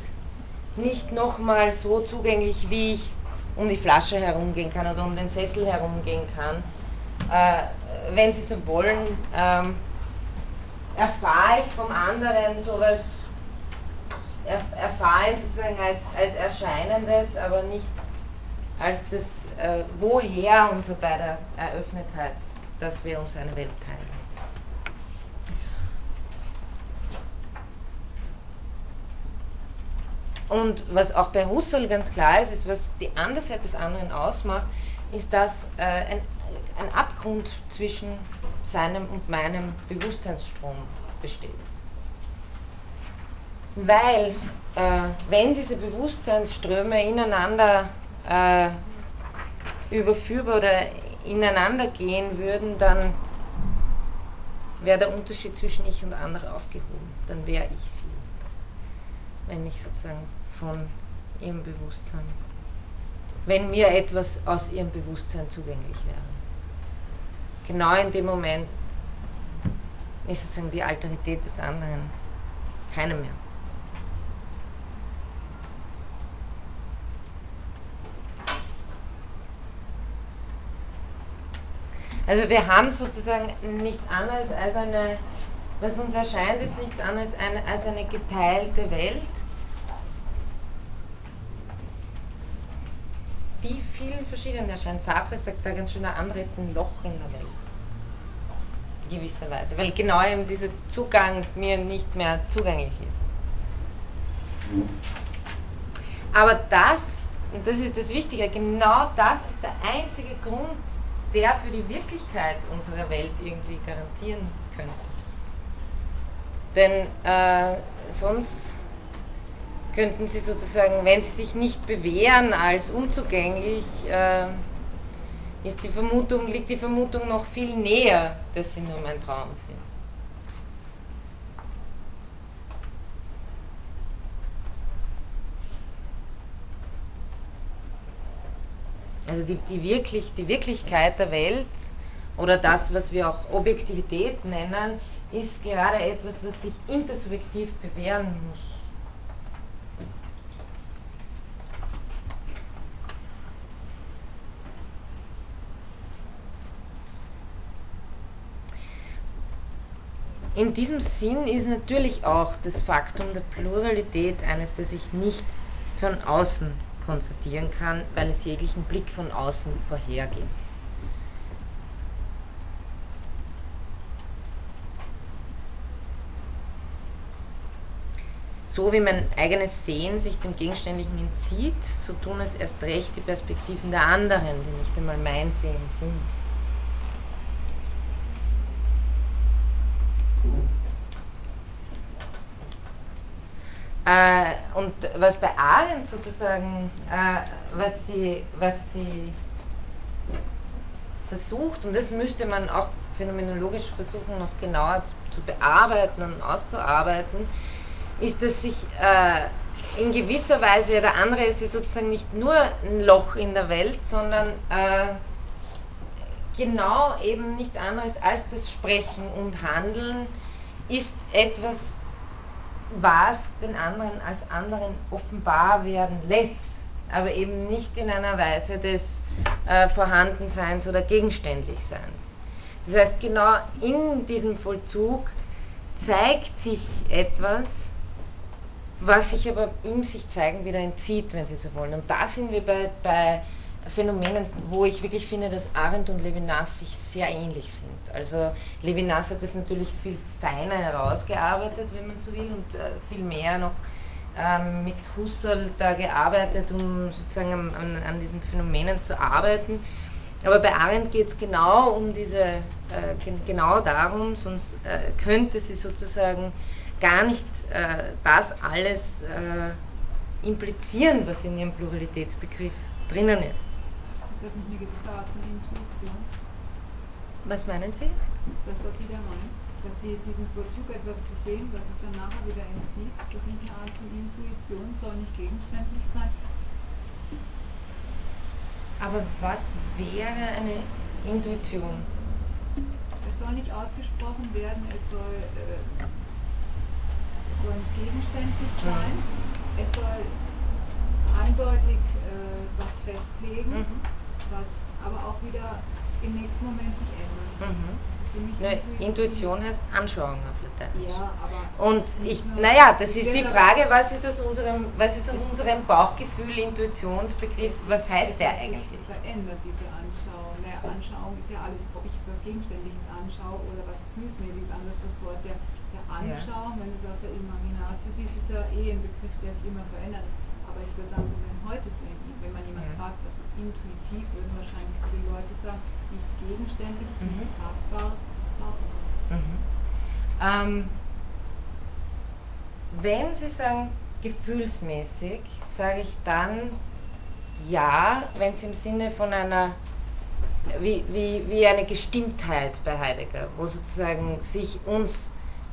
nicht nochmal so zugänglich, wie ich um die Flasche herumgehen kann oder um den Sessel herumgehen kann. Äh, wenn Sie so wollen, ähm, erfahre ich vom anderen sowas erfahren sozusagen als, als Erscheinendes, aber nicht als das äh, Woher unserer beider Eröffnetheit, dass wir uns eine Welt teilen. Und was auch bei Husserl ganz klar ist, ist, was die Andersheit des anderen ausmacht, ist, dass äh, ein, ein Abgrund zwischen seinem und meinem Bewusstseinsstrom besteht. Weil, äh, wenn diese Bewusstseinsströme ineinander äh, überführbar oder ineinander gehen würden, dann wäre der Unterschied zwischen ich und andere aufgehoben. Dann wäre ich sie. Wenn ich sozusagen von ihrem Bewusstsein, wenn mir etwas aus ihrem Bewusstsein zugänglich wäre. Genau in dem Moment ist sozusagen die Alterität des anderen keine mehr. Also wir haben sozusagen nichts anderes als eine, was uns erscheint, ist nichts anderes als eine geteilte Welt, die vielen verschiedenen erscheint. Sartre sagt da ganz schön, ein anderes ein Loch in der Welt. Gewisserweise, weil genau eben dieser Zugang mir nicht mehr zugänglich ist. Aber das, und das ist das Wichtige, genau das ist der einzige Grund, der für die Wirklichkeit unserer Welt irgendwie garantieren könnte. Denn äh, sonst könnten sie sozusagen, wenn sie sich nicht bewähren als unzugänglich, äh, ist die Vermutung, liegt die Vermutung noch viel näher, dass sie nur mein Traum sind. Also die, die, wirklich, die Wirklichkeit der Welt oder das, was wir auch Objektivität nennen, ist gerade etwas, was sich intersubjektiv bewähren muss. In diesem Sinn ist natürlich auch das Faktum der Pluralität eines, das ich nicht von außen konstatieren kann, weil es jeglichen Blick von außen vorhergeht. So wie mein eigenes Sehen sich dem Gegenständlichen entzieht, so tun es erst recht die Perspektiven der anderen, die nicht einmal mein Sehen sind. Äh, und was bei Arendt sozusagen, äh, was, sie, was sie versucht, und das müsste man auch phänomenologisch versuchen, noch genauer zu, zu bearbeiten und auszuarbeiten, ist, dass sich äh, in gewisser Weise, der andere ist ja sozusagen nicht nur ein Loch in der Welt, sondern äh, genau eben nichts anderes als das Sprechen und Handeln ist etwas, was den anderen als anderen offenbar werden lässt, aber eben nicht in einer Weise des äh, Vorhandenseins oder Gegenständlichseins. Das heißt, genau in diesem Vollzug zeigt sich etwas, was sich aber ihm sich zeigen wieder entzieht, wenn Sie so wollen. Und da sind wir bei, bei Phänomenen, wo ich wirklich finde, dass Arendt und Levinas sich sehr ähnlich sind. Also Levinas hat das natürlich viel feiner herausgearbeitet, wenn man so will, und äh, viel mehr noch ähm, mit Husserl da gearbeitet, um sozusagen an, an, diesen Phänomenen zu arbeiten. Aber bei Arendt geht es genau um diese, äh, genau darum, sonst äh, könnte sie sozusagen gar nicht äh, das alles äh, implizieren, was in ihrem Pluralitätsbegriff drinnen ist. Ist das nicht eine gewisse Art von Intuition? Was meinen Sie? Das, was Sie da meinen, dass Sie diesen Vollzug etwas sehen, was sich dann nachher wieder entzieht, ist das nicht eine Art von Intuition, soll nicht gegenständlich sein? Aber was wäre eine Intuition? Es soll nicht ausgesprochen werden, es soll äh, soll nicht gegenständlich sein. Mhm. Es soll eindeutig äh, was festlegen, mhm. Was aber auch wieder im nächsten Moment sich ändert. Mhm. Ne, Intuition heißt Anschauung auf Latein. Ja, aber und ich, naja, das ist die Frage, was ist aus unserem, was ist aus unserem Bauchgefühl, Intuitionsbegriff, was heißt der eigentlich? Es verändert diese Anschauung. Naja, Anschauung ist ja alles, ob ich etwas Gegenständliches anschaue oder was Gefühlsmäßiges, anders das Wort der der Anschauung, ja. wenn du es aus der Imaginatio siehst, ist ja eh ein Begriff, der sich immer verändert. Aber ich würde sagen, so wenn heute sehen, wenn man jemand fragt, was ist intuitiv, würden wahrscheinlich viele Leute sagen, nichts Gegenständliches, mhm. nichts Fassbares, was ist. Mhm. Ähm, wenn Sie sagen gefühlsmäßig, sage ich dann ja, wenn es im Sinne von einer wie, wie, wie eine Gestimmtheit bei Heidegger, wo sozusagen sich uns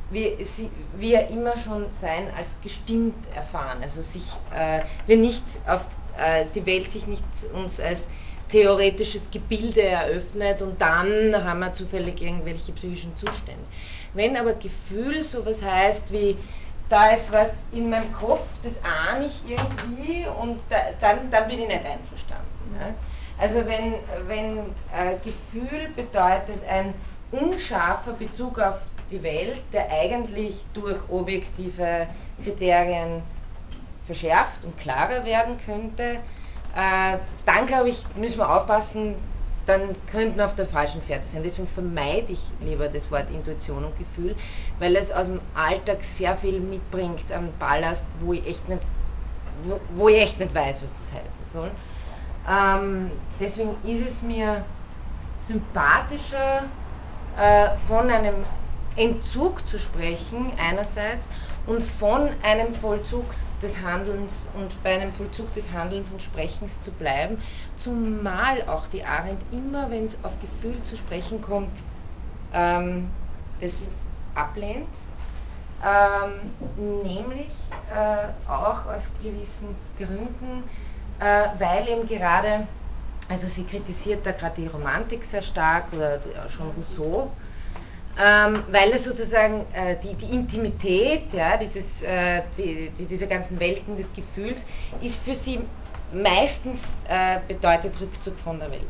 wir, sie, wir immer schon sein als gestimmt erfahren. Also sich, äh, wir nicht auf, äh, die Welt sich nicht uns als theoretisches Gebilde eröffnet und dann haben wir zufällig irgendwelche psychischen Zustände. Wenn aber Gefühl sowas heißt wie, da ist was in meinem Kopf, das ahne ich irgendwie und da, dann, dann bin ich nicht einverstanden. Ne? Also wenn, wenn äh, Gefühl bedeutet ein unscharfer Bezug auf die Welt, der eigentlich durch objektive Kriterien verschärft und klarer werden könnte, äh, dann glaube ich, müssen wir aufpassen, dann könnten wir auf der falschen Fährte sein. Deswegen vermeide ich lieber das Wort Intuition und Gefühl, weil es aus dem Alltag sehr viel mitbringt an Ballast, wo ich echt nicht, wo, wo ich echt nicht weiß, was das heißen soll. Ähm, deswegen ist es mir sympathischer, äh, von einem Entzug zu sprechen einerseits und von einem Vollzug des Handelns und bei einem Vollzug des Handelns und Sprechens zu bleiben, zumal auch die Arendt immer, wenn es auf Gefühl zu sprechen kommt, ähm, das ablehnt, ähm, nämlich äh, auch aus gewissen Gründen, äh, weil eben gerade Also sie kritisiert da gerade die Romantik sehr stark oder schon Rousseau, ähm, weil es sozusagen äh, die, die Intimität, ja, dieses, äh, die, die, diese ganzen Welten des Gefühls, ist für sie meistens äh, bedeutet Rückzug von der Welt.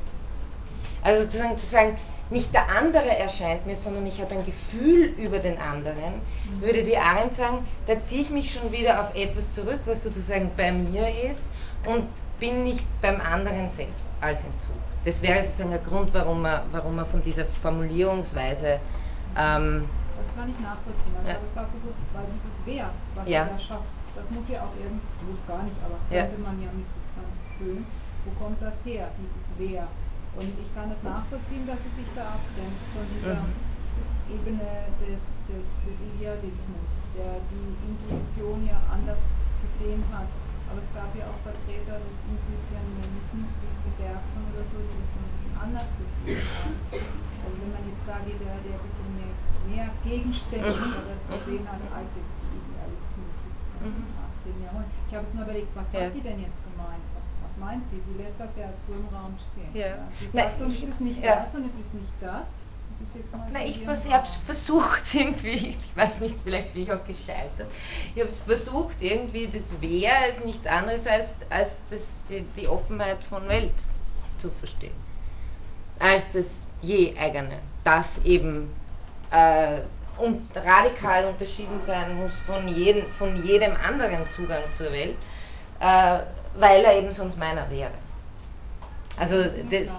Also sozusagen zu sagen, nicht der andere erscheint mir, sondern ich habe ein Gefühl über den anderen, mhm. würde die Arendt sagen, da ziehe ich mich schon wieder auf etwas zurück, was sozusagen bei mir ist und bin nicht beim anderen selbst als Entzug. Das wäre sozusagen der Grund, warum man, warum man von dieser Formulierungsweise ähm, das kann ich nachvollziehen, aber ja. es versucht, weil dieses Wer, was ja. er schafft, das muss ja auch irgendwie, muss gar nicht, aber könnte ja. man ja mit Substanz füllen. Wo kommt das her, dieses Wer? Und ich kann es nachvollziehen, dass es sich da abgrenzt von dieser mhm. Ebene des, des, des Idealismus, der die Intuition ja anders gesehen hat. Aber es gab ja auch Vertreter des Intuitionismus, wie Bergson oder so, die das ein bisschen anders gesehen haben. Also wenn man jetzt da geht, der, der ein bisschen mehr, mehr Gegenständlicheres mhm. gesehen hat, als jetzt die des 17. und 18. Jahrhunderts. Ich habe es nur überlegt, was ja. hat sie denn jetzt gemeint? Was meint sie? Sie lässt das ja so im Raum stehen. Ja. Ja. Sie sagt uns, es ist nicht das und es ist nicht das. Das ist jetzt mal Na, ich, ich habe es versucht <laughs> irgendwie, ich weiß nicht, vielleicht bin ich auch gescheitert. Ich habe es versucht, irgendwie, das wäre es nichts anderes als, als das, die, die Offenheit von Welt zu verstehen. Als das je eigene, das eben äh, und radikal unterschieden sein muss von jedem, von jedem anderen Zugang zur Welt. Äh, weil er eben sonst meiner wäre. Also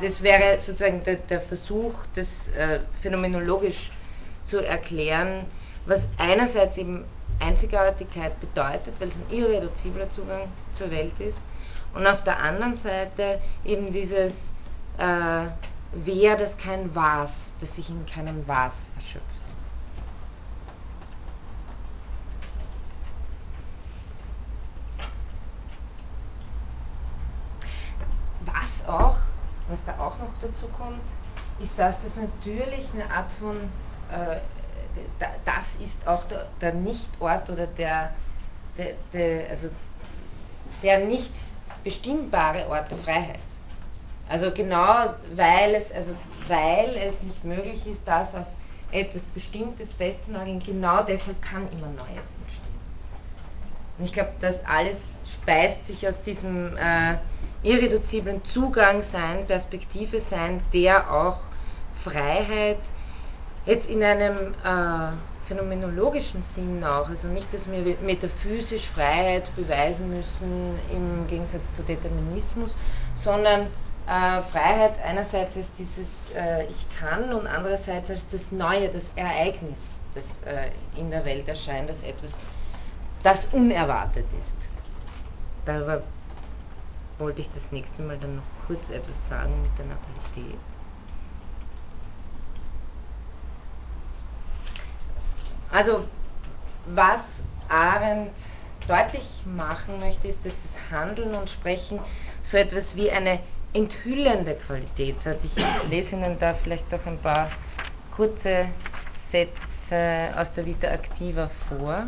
das wäre sozusagen der, der Versuch, das äh, phänomenologisch zu erklären, was einerseits eben Einzigartigkeit bedeutet, weil es ein irreduzibler Zugang zur Welt ist, und auf der anderen Seite eben dieses äh, Wer, das kein Was, das sich in keinem Was erschöpft. Was auch, was da auch noch dazu kommt, ist, dass das natürlich eine Art von, äh, das ist auch der, der Nichtort oder der, der, der, also der nicht bestimmbare Ort der Freiheit. Also genau weil es, also weil es nicht möglich ist, das auf etwas Bestimmtes festzunageln, genau deshalb kann immer Neues entstehen. Und ich glaube, das alles speist sich aus diesem äh, irreduziblen Zugang sein, Perspektive sein, der auch Freiheit jetzt in einem äh, phänomenologischen Sinn auch, also nicht, dass wir metaphysisch Freiheit beweisen müssen im Gegensatz zu Determinismus, sondern äh, Freiheit einerseits als dieses äh, Ich kann und andererseits als das Neue, das Ereignis, das äh, in der Welt erscheint, als etwas, das unerwartet ist. Darüber wollte ich das nächste Mal dann noch kurz etwas sagen mit der Natalität. Also was Arendt deutlich machen möchte, ist, dass das Handeln und Sprechen so etwas wie eine enthüllende Qualität hat. Ich lese Ihnen da vielleicht doch ein paar kurze Sätze aus der Vita Activa vor.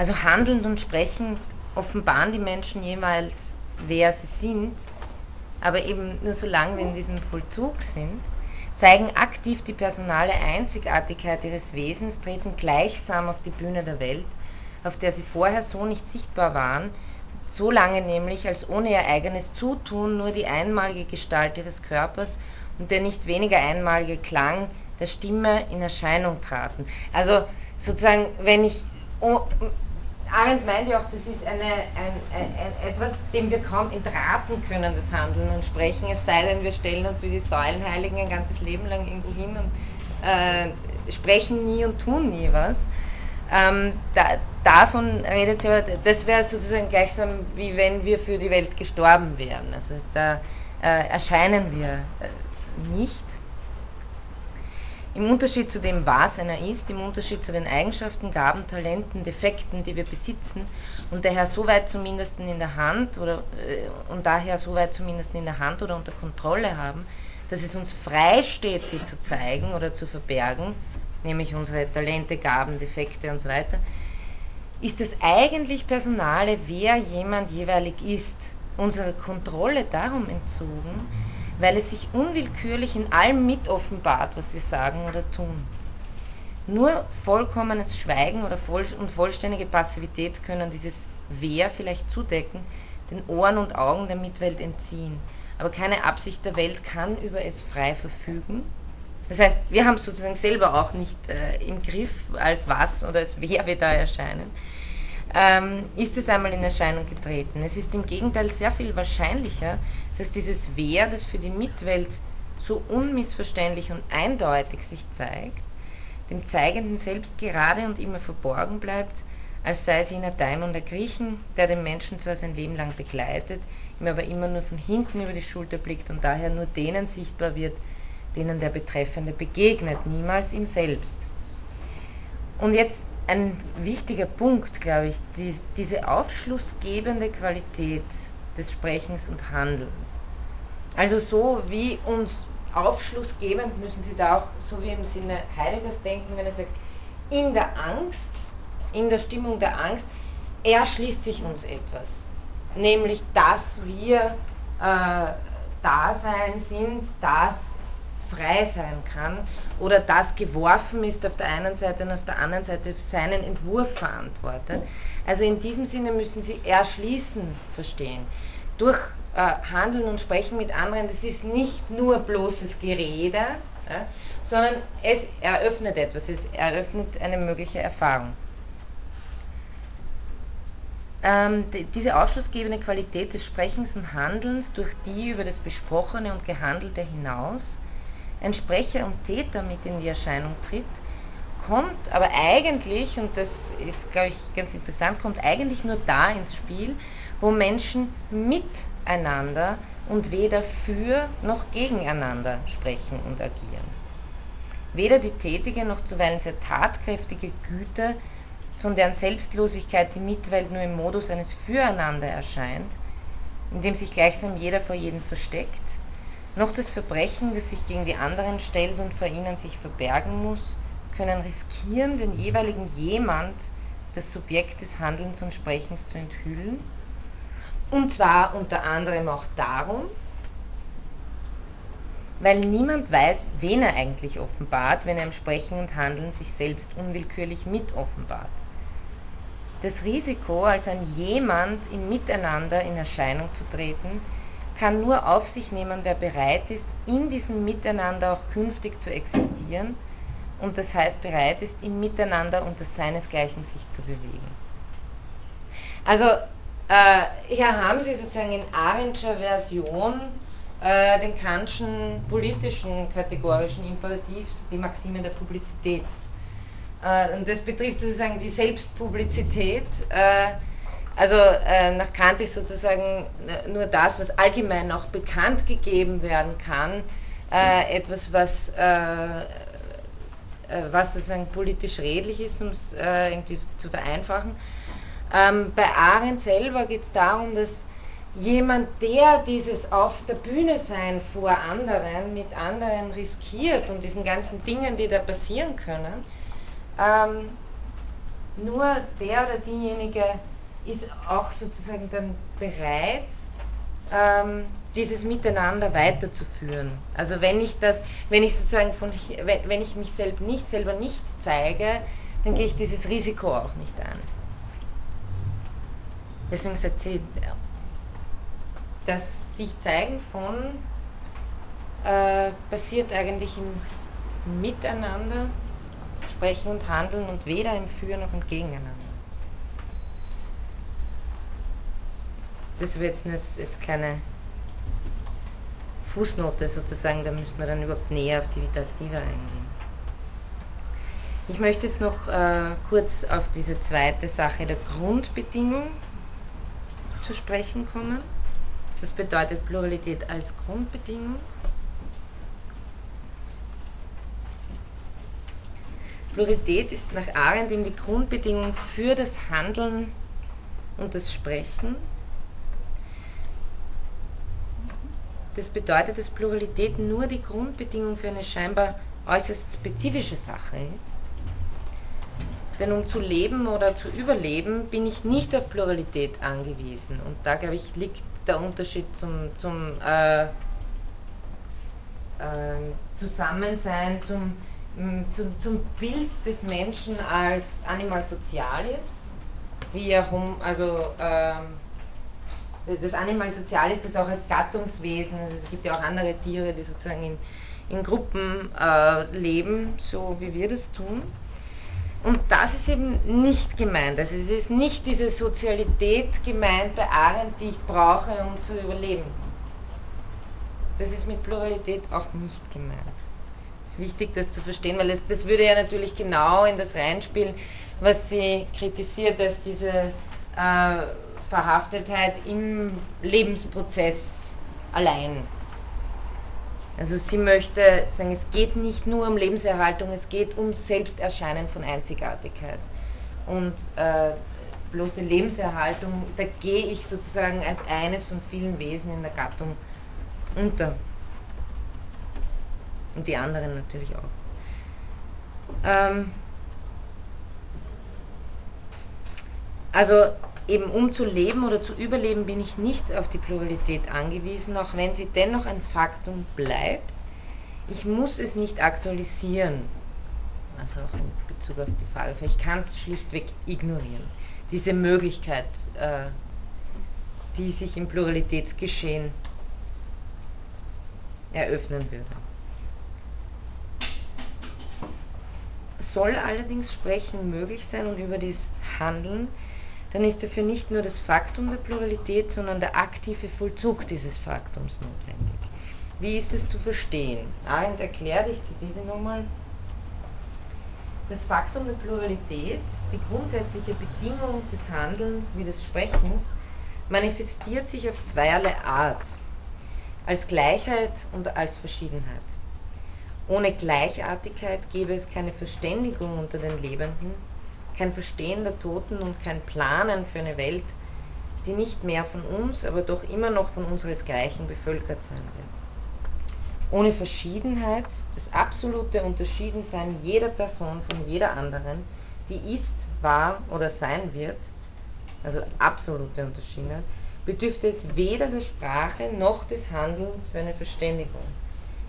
Also handelnd und sprechend offenbaren die Menschen jeweils, wer sie sind, aber eben nur so lange, wie in diesem Vollzug sind, zeigen aktiv die personale Einzigartigkeit ihres Wesens, treten gleichsam auf die Bühne der Welt, auf der sie vorher so nicht sichtbar waren, so lange nämlich, als ohne ihr eigenes Zutun nur die einmalige Gestalt ihres Körpers und der nicht weniger einmalige Klang der Stimme in Erscheinung traten. Also sozusagen, wenn ich Arendt meint ja auch, das ist eine, ein, ein, etwas, dem wir kaum entraten können, das Handeln und Sprechen, es sei denn, wir stellen uns wie die Säulenheiligen ein ganzes Leben lang irgendwo hin und äh, sprechen nie und tun nie was. Ähm, da, davon redet sie aber, das wäre sozusagen gleichsam, wie wenn wir für die Welt gestorben wären. Also da äh, erscheinen wir äh, nicht. Im Unterschied zu dem, was einer ist, im Unterschied zu den Eigenschaften, Gaben, Talenten, Defekten, die wir besitzen und daher so weit zumindest in der Hand oder äh, und daher so weit zumindest in der Hand oder unter Kontrolle haben, dass es uns frei steht, sie zu zeigen oder zu verbergen, nämlich unsere Talente, Gaben, Defekte und so weiter, ist das eigentlich Personale, wer jemand jeweilig ist, unsere Kontrolle darum entzogen, weil es sich unwillkürlich in allem mit offenbart, was wir sagen oder tun. Nur vollkommenes Schweigen oder voll und vollständige Passivität können dieses Wer vielleicht zudecken, den Ohren und Augen der Mitwelt entziehen. Aber keine Absicht der Welt kann über es frei verfügen. Das heißt, wir haben sozusagen selber auch nicht äh, im Griff, als was oder als wer wir da erscheinen. Ähm, ist es einmal in Erscheinung getreten. Es ist im Gegenteil sehr viel wahrscheinlicher, dass dieses Wer, das für die Mitwelt so unmissverständlich und eindeutig sich zeigt, dem Zeigenden selbst gerade und immer verborgen bleibt, als sei es jener Daimon der Griechen, der den Menschen zwar sein Leben lang begleitet, ihm aber immer nur von hinten über die Schulter blickt und daher nur denen sichtbar wird, denen der Betreffende begegnet, niemals ihm selbst. Und jetzt ein wichtiger Punkt, glaube ich, die, diese aufschlussgebende Qualität des Sprechens und Handelns. Also so wie uns aufschlussgebend müssen Sie da auch, so wie im Sinne Heideggers denken, wenn er sagt, in der Angst in der Stimmung der Angst erschließt sich uns etwas. Nämlich, dass wir äh, Dasein sind, das frei sein kann oder das geworfen ist auf der einen Seite und auf der anderen Seite seinen Entwurf verantwortet. Also in diesem Sinne müssen Sie erschließen verstehen. Durch äh, Handeln und Sprechen mit anderen, das ist nicht nur bloßes Gerede, ja, sondern es eröffnet etwas, es eröffnet eine mögliche Erfahrung. Ähm, diese ausschlussgebende Qualität des Sprechens und Handelns, durch die über das Besprochene und Gehandelte hinaus ein Sprecher und Täter mit in die Erscheinung tritt, kommt aber eigentlich, und das ist, glaube ich, ganz interessant, kommt eigentlich nur da ins Spiel, wo Menschen miteinander und weder für noch gegeneinander sprechen und agieren. Weder die tätige noch zuweilen sehr tatkräftige Güte von deren Selbstlosigkeit die Mitwelt nur im Modus eines Füreinander erscheint, in dem sich gleichsam jeder vor jedem versteckt, noch das Verbrechen, das sich gegen die anderen stellt und vor ihnen sich verbergen muss, können riskieren, den jeweiligen jemand, das Subjekt des Handelns und Sprechens zu enthüllen, und zwar unter anderem auch darum, weil niemand weiß, wen er eigentlich offenbart, wenn er im Sprechen und Handeln sich selbst unwillkürlich mit offenbart. Das Risiko, als ein Jemand im Miteinander in Erscheinung zu treten, kann nur auf sich nehmen, wer bereit ist, in diesem Miteinander auch künftig zu existieren und das heißt bereit ist, im Miteinander unter seinesgleichen sich zu bewegen. Also hier haben Sie sozusagen in Arendscher Version äh, den Kantschen politischen kategorischen Imperativ, die Maxime der Publizität äh, und das betrifft sozusagen die Selbstpublizität. Äh, also äh, nach Kant ist sozusagen nur das, was allgemein auch bekannt gegeben werden kann, etwas, was, was sozusagen politisch redlich ist, um es irgendwie zu vereinfachen. Ähm, bei Arendt selber geht es darum, dass jemand, der dieses auf der Bühne sein vor anderen, mit anderen riskiert und diesen ganzen Dingen, die da passieren können, ähm, nur der oder diejenige ist auch sozusagen dann bereit, ähm, dieses Miteinander weiterzuführen. Also wenn ich das, wenn ich sozusagen von, wenn ich mich selbst nicht, selber nicht zeige, dann gehe ich dieses Risiko auch nicht ein. Deswegen sagt sie, das sich zeigen von äh, passiert eigentlich im Miteinander Sprechen und Handeln und weder im Für noch im Gegeneinander. Das wäre jetzt nur als, als kleine Fußnote sozusagen, da müssten wir dann überhaupt näher auf die Vita Activa eingehen. Ich möchte jetzt noch äh, kurz auf diese zweite Sache der Grundbedingung zu sprechen kommen. Das bedeutet Pluralität als Grundbedingung. Pluralität ist nach Arendt eben die Grundbedingung für das Handeln und das Sprechen. Das bedeutet, dass Pluralität nur die Grundbedingung für eine scheinbar äußerst spezifische Sache ist. Denn um zu leben oder zu überleben, bin ich nicht auf Pluralität angewiesen. Und da, glaube ich, liegt der Unterschied zum, zum äh, äh, Zusammensein, zum, zum, zum Bild des Menschen als Animal Socialis, wie er also ähm, das Animal Sozialis, das auch als Gattungswesen, also es gibt ja auch andere Tiere, die sozusagen in, in Gruppen äh, leben, so wie wir das tun. Und das ist eben nicht gemeint. Also es ist nicht diese Sozialität gemeint bei Arendt, die ich brauche, um zu überleben. Das ist mit Pluralität auch nicht gemeint. Es ist wichtig, das zu verstehen, weil das, das würde ja natürlich genau in das reinspielen, was sie kritisiert, dass diese äh, Verhaftetheit im Lebensprozess allein also sie möchte sagen, es geht nicht nur um Lebenserhaltung, es geht um Selbsterscheinen von Einzigartigkeit. Und äh, bloße Lebenserhaltung, da gehe ich sozusagen als eines von vielen Wesen in der Gattung unter. Und die anderen natürlich auch. Ähm, also eben um zu leben oder zu überleben, bin ich nicht auf die Pluralität angewiesen, auch wenn sie dennoch ein Faktum bleibt. Ich muss es nicht aktualisieren. Also auch in Bezug auf die Frage, ich kann es schlichtweg ignorieren. Diese Möglichkeit, äh, die sich im Pluralitätsgeschehen eröffnen würde. Soll allerdings Sprechen möglich sein und über das Handeln dann ist dafür nicht nur das Faktum der Pluralität, sondern der aktive Vollzug dieses Faktums notwendig. Wie ist es zu verstehen? Arendt erklärt, ich zitiere sie nochmal, das Faktum der Pluralität, die grundsätzliche Bedingung des Handelns wie des Sprechens, manifestiert sich auf zweierlei Art, als Gleichheit und als Verschiedenheit. Ohne Gleichartigkeit gäbe es keine Verständigung unter den Lebenden, kein Verstehen der Toten und kein Planen für eine Welt, die nicht mehr von uns, aber doch immer noch von unseresgleichen bevölkert sein wird. Ohne Verschiedenheit, das absolute Unterschiedensein jeder Person von jeder anderen, die ist, war oder sein wird, also absolute Unterschiedenheit, bedürfte es weder der Sprache noch des Handelns für eine Verständigung.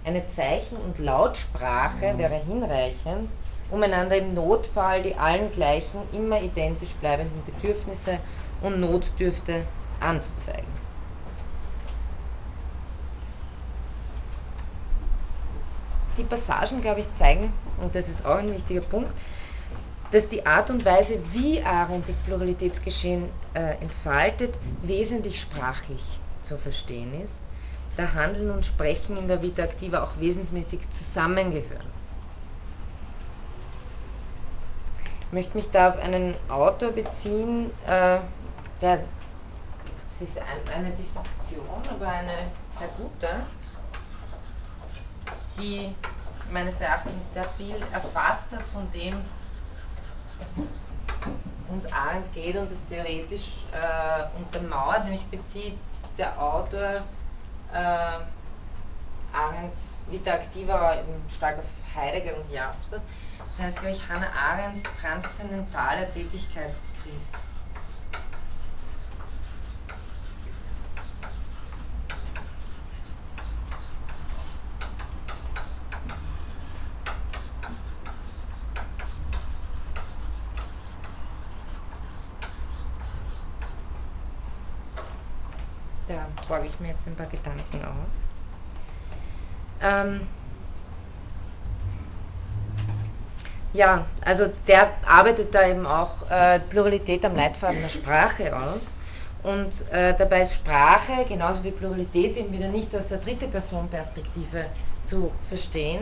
Eine Zeichen- und Lautsprache wäre hinreichend, um einander im Notfall die allen gleichen, immer identisch bleibenden Bedürfnisse und Notdürfte anzuzeigen. Die Passagen, glaube ich, zeigen, und das ist auch ein wichtiger Punkt, dass die Art und Weise, wie Arendt das Pluralitätsgeschehen äh, entfaltet, wesentlich sprachlich zu verstehen ist, da Handeln und Sprechen in der Vita Activa auch wesensmäßig zusammengehören. Ich möchte mich da auf einen Autor beziehen, äh, der, es ist ein, eine Dissertation, aber eine sehr gute, die meines Erachtens sehr viel erfasst hat von dem, uns Arendt geht und es theoretisch äh, untermauert, nämlich bezieht der Autor äh, Arendts Vita Activa eben stark auf Heidegger und Jaspers das heißt, glaube ich, Hannah Arendts transzendentaler Tätigkeitsbegriff. Da borge ich mir jetzt ein paar Gedanken aus. Ähm, Ja, also der arbeitet da eben auch äh, Pluralität am Leitfaden der Sprache aus. Und äh, dabei ist Sprache, genauso wie Pluralität, eben wieder nicht aus der dritte Person Perspektive zu verstehen.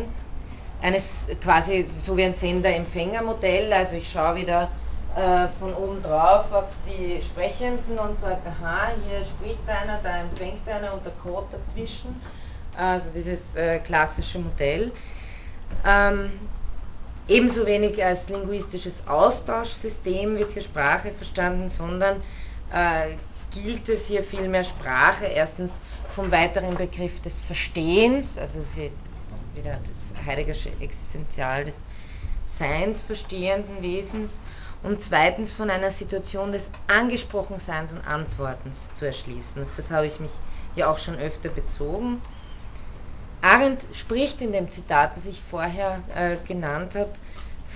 Eines quasi so wie ein Sender-Empfänger-Modell, also ich schaue wieder äh, von oben drauf auf die Sprechenden und sage, aha, hier spricht einer, da empfängt einer und der Code dazwischen. Also dieses äh, klassische Modell. Ähm, Ebenso wenig als linguistisches Austauschsystem wird hier Sprache verstanden, sondern äh, gilt es hier vielmehr Sprache erstens vom weiteren Begriff des Verstehens, also sie wieder das Heideggersche Existenzial des Seins verstehenden Wesens und zweitens von einer Situation des Angesprochenseins und Antwortens zu erschließen. Auf das habe ich mich ja auch schon öfter bezogen. Arendt spricht in dem Zitat, das ich vorher äh, genannt habe,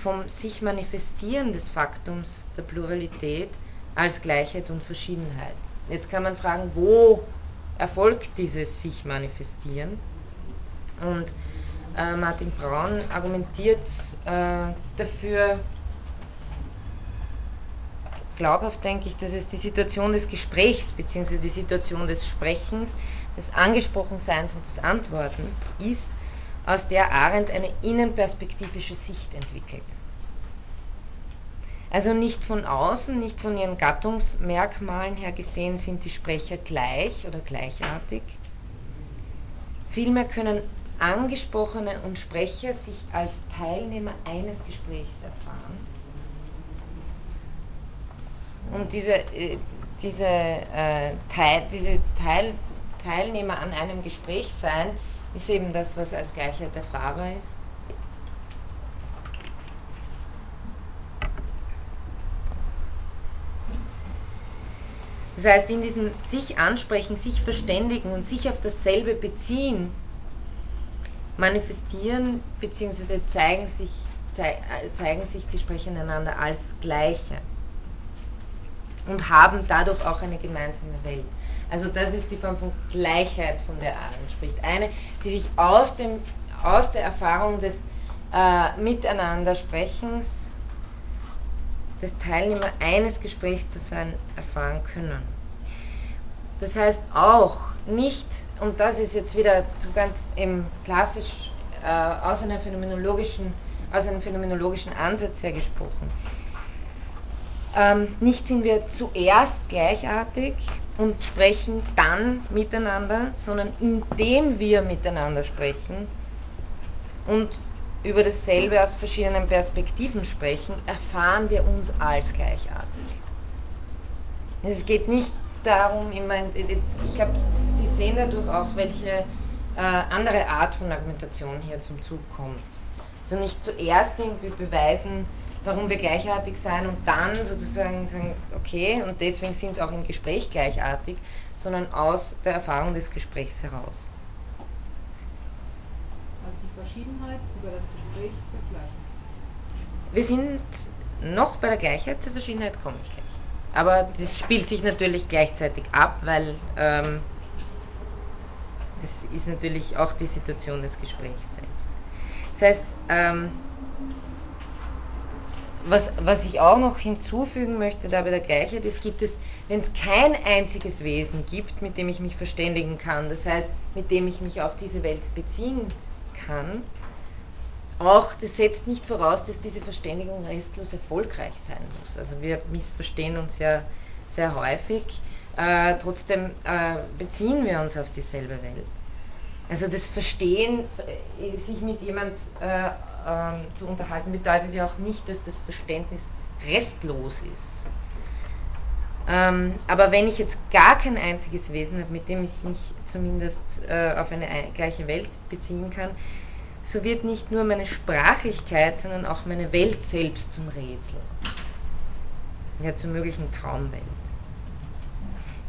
vom sich manifestieren des Faktums der Pluralität als Gleichheit und Verschiedenheit. Jetzt kann man fragen, wo erfolgt dieses sich manifestieren? Und äh, Martin Braun argumentiert äh, dafür, glaubhaft denke ich, dass es die Situation des Gesprächs bzw. die Situation des Sprechens, des Angesprochenseins und des Antwortens ist, aus der Arendt eine innenperspektivische Sicht entwickelt. Also nicht von außen, nicht von ihren Gattungsmerkmalen her gesehen sind die Sprecher gleich oder gleichartig. Vielmehr können Angesprochene und Sprecher sich als Teilnehmer eines Gesprächs erfahren. Und diese, äh, diese, äh, Teil, diese Teil, Teilnehmer an einem Gespräch sein, ist eben das, was als Gleichheit erfahrbar ist. Das heißt, in diesem sich ansprechen, sich verständigen und sich auf dasselbe beziehen, manifestieren bzw. Zeigen sich, zeigen sich die Sprecher einander als Gleiche und haben dadurch auch eine gemeinsame Welt. Also das ist die Form von Gleichheit, von der Arendt spricht. Eine, die sich aus, dem, aus der Erfahrung des äh, Miteinandersprechens, des Teilnehmer eines Gesprächs zu sein, erfahren können. Das heißt auch nicht, und das ist jetzt wieder so ganz im klassisch äh, aus, einer phänomenologischen, aus einem phänomenologischen Ansatz her gesprochen, ähm, nicht sind wir zuerst gleichartig und sprechen dann miteinander, sondern indem wir miteinander sprechen und über dasselbe aus verschiedenen Perspektiven sprechen, erfahren wir uns als gleichartig. Es geht nicht darum, ich, meine, ich glaube, Sie sehen dadurch auch, welche äh, andere Art von Argumentation hier zum Zug kommt. Also nicht zuerst irgendwie beweisen, warum wir gleichartig sein und dann sozusagen sagen, okay, und deswegen sind es auch im Gespräch gleichartig, sondern aus der Erfahrung des Gesprächs heraus. Also die Verschiedenheit über das Gespräch zur Gleichheit. Wir sind noch bei der Gleichheit, zur Verschiedenheit komme ich gleich. Aber das spielt sich natürlich gleichzeitig ab, weil ähm, das ist natürlich auch die Situation des Gesprächs selbst. Das heißt, ähm, was, was ich auch noch hinzufügen möchte, da bei der Gleichheit ist, gibt es, wenn es kein einziges Wesen gibt, mit dem ich mich verständigen kann, das heißt, mit dem ich mich auf diese Welt beziehen kann, auch, das setzt nicht voraus, dass diese Verständigung restlos erfolgreich sein muss. Also wir missverstehen uns ja sehr häufig, äh, trotzdem äh, beziehen wir uns auf dieselbe Welt. Also das Verstehen, äh, sich mit jemand äh, ähm, zu unterhalten, bedeutet ja auch nicht, dass das Verständnis restlos ist. Ähm, aber wenn ich jetzt gar kein einziges Wesen habe, mit dem ich mich zumindest äh, auf eine gleiche Welt beziehen kann, so wird nicht nur meine Sprachlichkeit, sondern auch meine Welt selbst zum Rätsel. Ja, zur möglichen Traumwelt.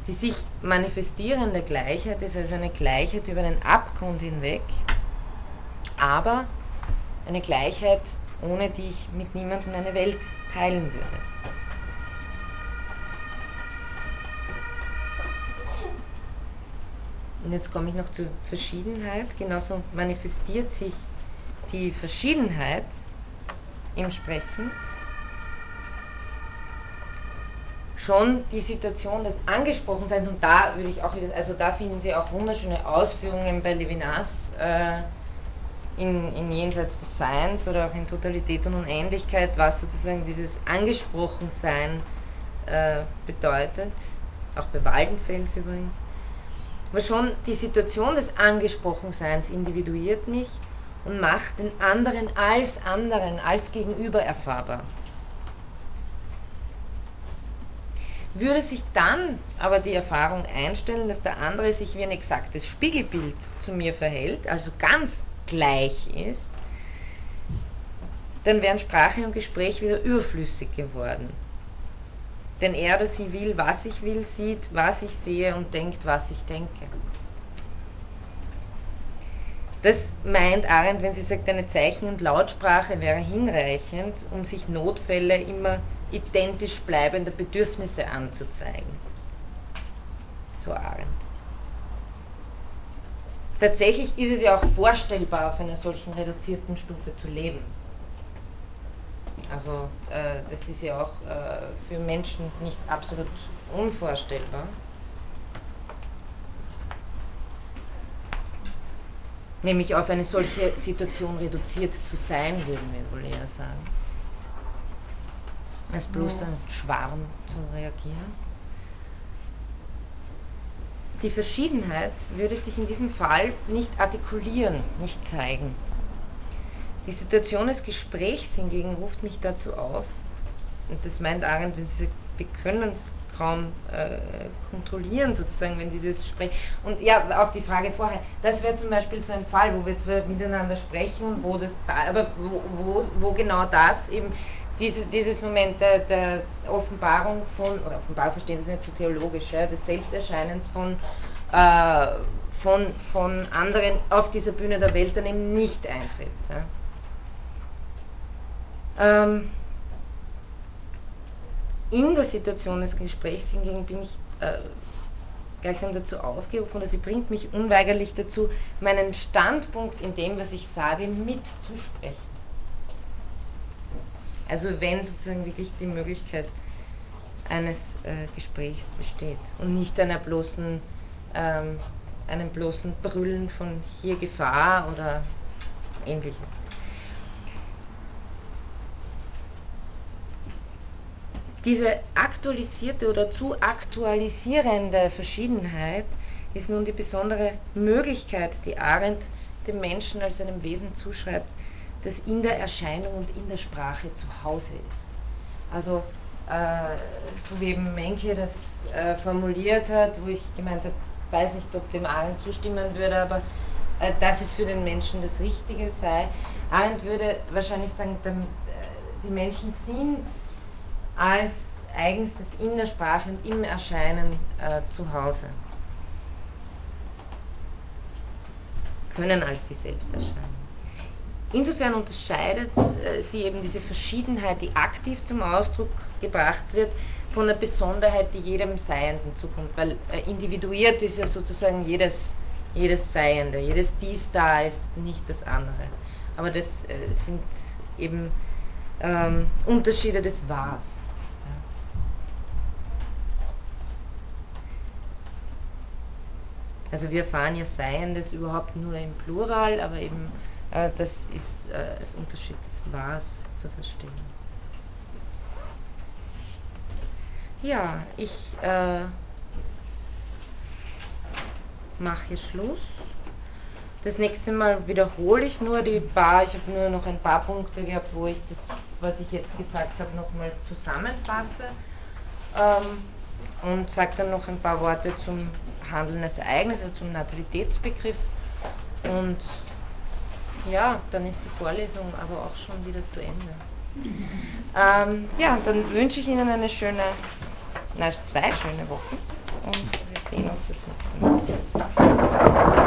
Die sich manifestierende Gleichheit ist also eine Gleichheit über den Abgrund hinweg, aber eine Gleichheit, ohne die ich mit niemandem eine Welt teilen würde. Und jetzt komme ich noch zur Verschiedenheit. Genauso manifestiert sich die Verschiedenheit im Sprechen schon die Situation des Angesprochenseins und da würde ich auch wieder, also da finden Sie auch wunderschöne Ausführungen bei Levinas äh, in, in Jenseits des Seins oder auch in Totalität und Unendlichkeit, was sozusagen dieses Angesprochensein äh, bedeutet, auch bei Waldenfels übrigens. Aber schon die Situation des Angesprochenseins individuiert mich und macht den anderen als anderen, als Gegenüber erfahrbar. Würde sich dann aber die Erfahrung einstellen, dass der andere sich wie ein exaktes Spiegelbild zu mir verhält, also ganz gleich ist, dann wären Sprache und Gespräch wieder überflüssig geworden. Denn er oder sie will, was ich will, sieht, was ich sehe und denkt, was ich denke. Das meint Arendt, wenn sie sagt, eine Zeichen- und Lautsprache wäre hinreichend, um sich Notfälle immer identisch bleibender Bedürfnisse anzuzeigen. So Arendt. Tatsächlich ist es ja auch vorstellbar, auf einer solchen reduzierten Stufe zu leben. Also äh, das ist ja auch äh, für Menschen nicht absolut unvorstellbar. Nämlich auf eine solche Situation reduziert zu sein, würden wir wohl eher sagen. Als bloß ein Schwarm zu reagieren. Die Verschiedenheit würde sich in diesem Fall nicht artikulieren, nicht zeigen. Die Situation des Gesprächs hingegen ruft mich dazu auf, und das meint Arendt, wenn sie sagt, wir können es kaum äh, kontrollieren, sozusagen, wenn dieses Gespräch. Und ja, auf die Frage vorher, das wäre zum Beispiel so ein Fall, wo wir zwar miteinander sprechen, wo das, aber wo, wo, wo genau das eben dieses, dieses Moment der, der Offenbarung von, oder Offenbarung verstehen Sie nicht so theologisch, ja, des Selbsterscheinens von, äh, von, von anderen auf dieser Bühne der Welt dann eben nicht eintritt. Ja. Ähm, in der Situation des Gesprächs hingegen bin ich äh, gleichsam dazu aufgerufen, oder sie bringt mich unweigerlich dazu, meinen Standpunkt in dem, was ich sage, mitzusprechen. Also wenn sozusagen wirklich die Möglichkeit eines äh, Gesprächs besteht und nicht einer bloßen, ähm, einem bloßen Brüllen von hier Gefahr oder ähnlichem. Diese aktualisierte oder zu aktualisierende Verschiedenheit ist nun die besondere Möglichkeit, die Arendt dem Menschen als einem Wesen zuschreibt, das in der Erscheinung und in der Sprache zu Hause ist. Also äh, so wie eben Menke das äh, formuliert hat, wo ich gemeint habe, weiß nicht, ob dem Arendt zustimmen würde, aber äh, dass es für den Menschen das Richtige sei. Arendt würde wahrscheinlich sagen, dann, äh, die Menschen sind als eigenstes in der Sprache und im Erscheinen äh, zu Hause. Können als sie selbst erscheinen. Insofern unterscheidet äh, sie eben diese Verschiedenheit, die aktiv zum Ausdruck gebracht wird, von der Besonderheit, die jedem Seienden zukommt, weil äh, individuiert ist ja sozusagen jedes, jedes Seiende, jedes Dies da ist nicht das andere. Aber das äh, sind eben ähm, Unterschiede des Was. Also wir erfahren ja Seiendes überhaupt nur im Plural, aber eben äh, das ist äh, als Unterschied des Was zu verstehen. Ja, ich äh, mache hier Schluss. Das nächste Mal wiederhole ich nur die paar, ich habe nur noch ein paar Punkte gehabt, wo ich das, was ich jetzt gesagt habe, nochmal zusammenfasse ähm, und sage dann noch ein paar Worte zum Handeln als Ereignis, also zum Natalitätsbegriff und ja, dann ist die Vorlesung aber auch schon wieder zu Ende. Ähm, ja, dann wünsche ich Ihnen eine schöne, nein, zwei schöne Wochen und wir sehen uns das nächste Mal.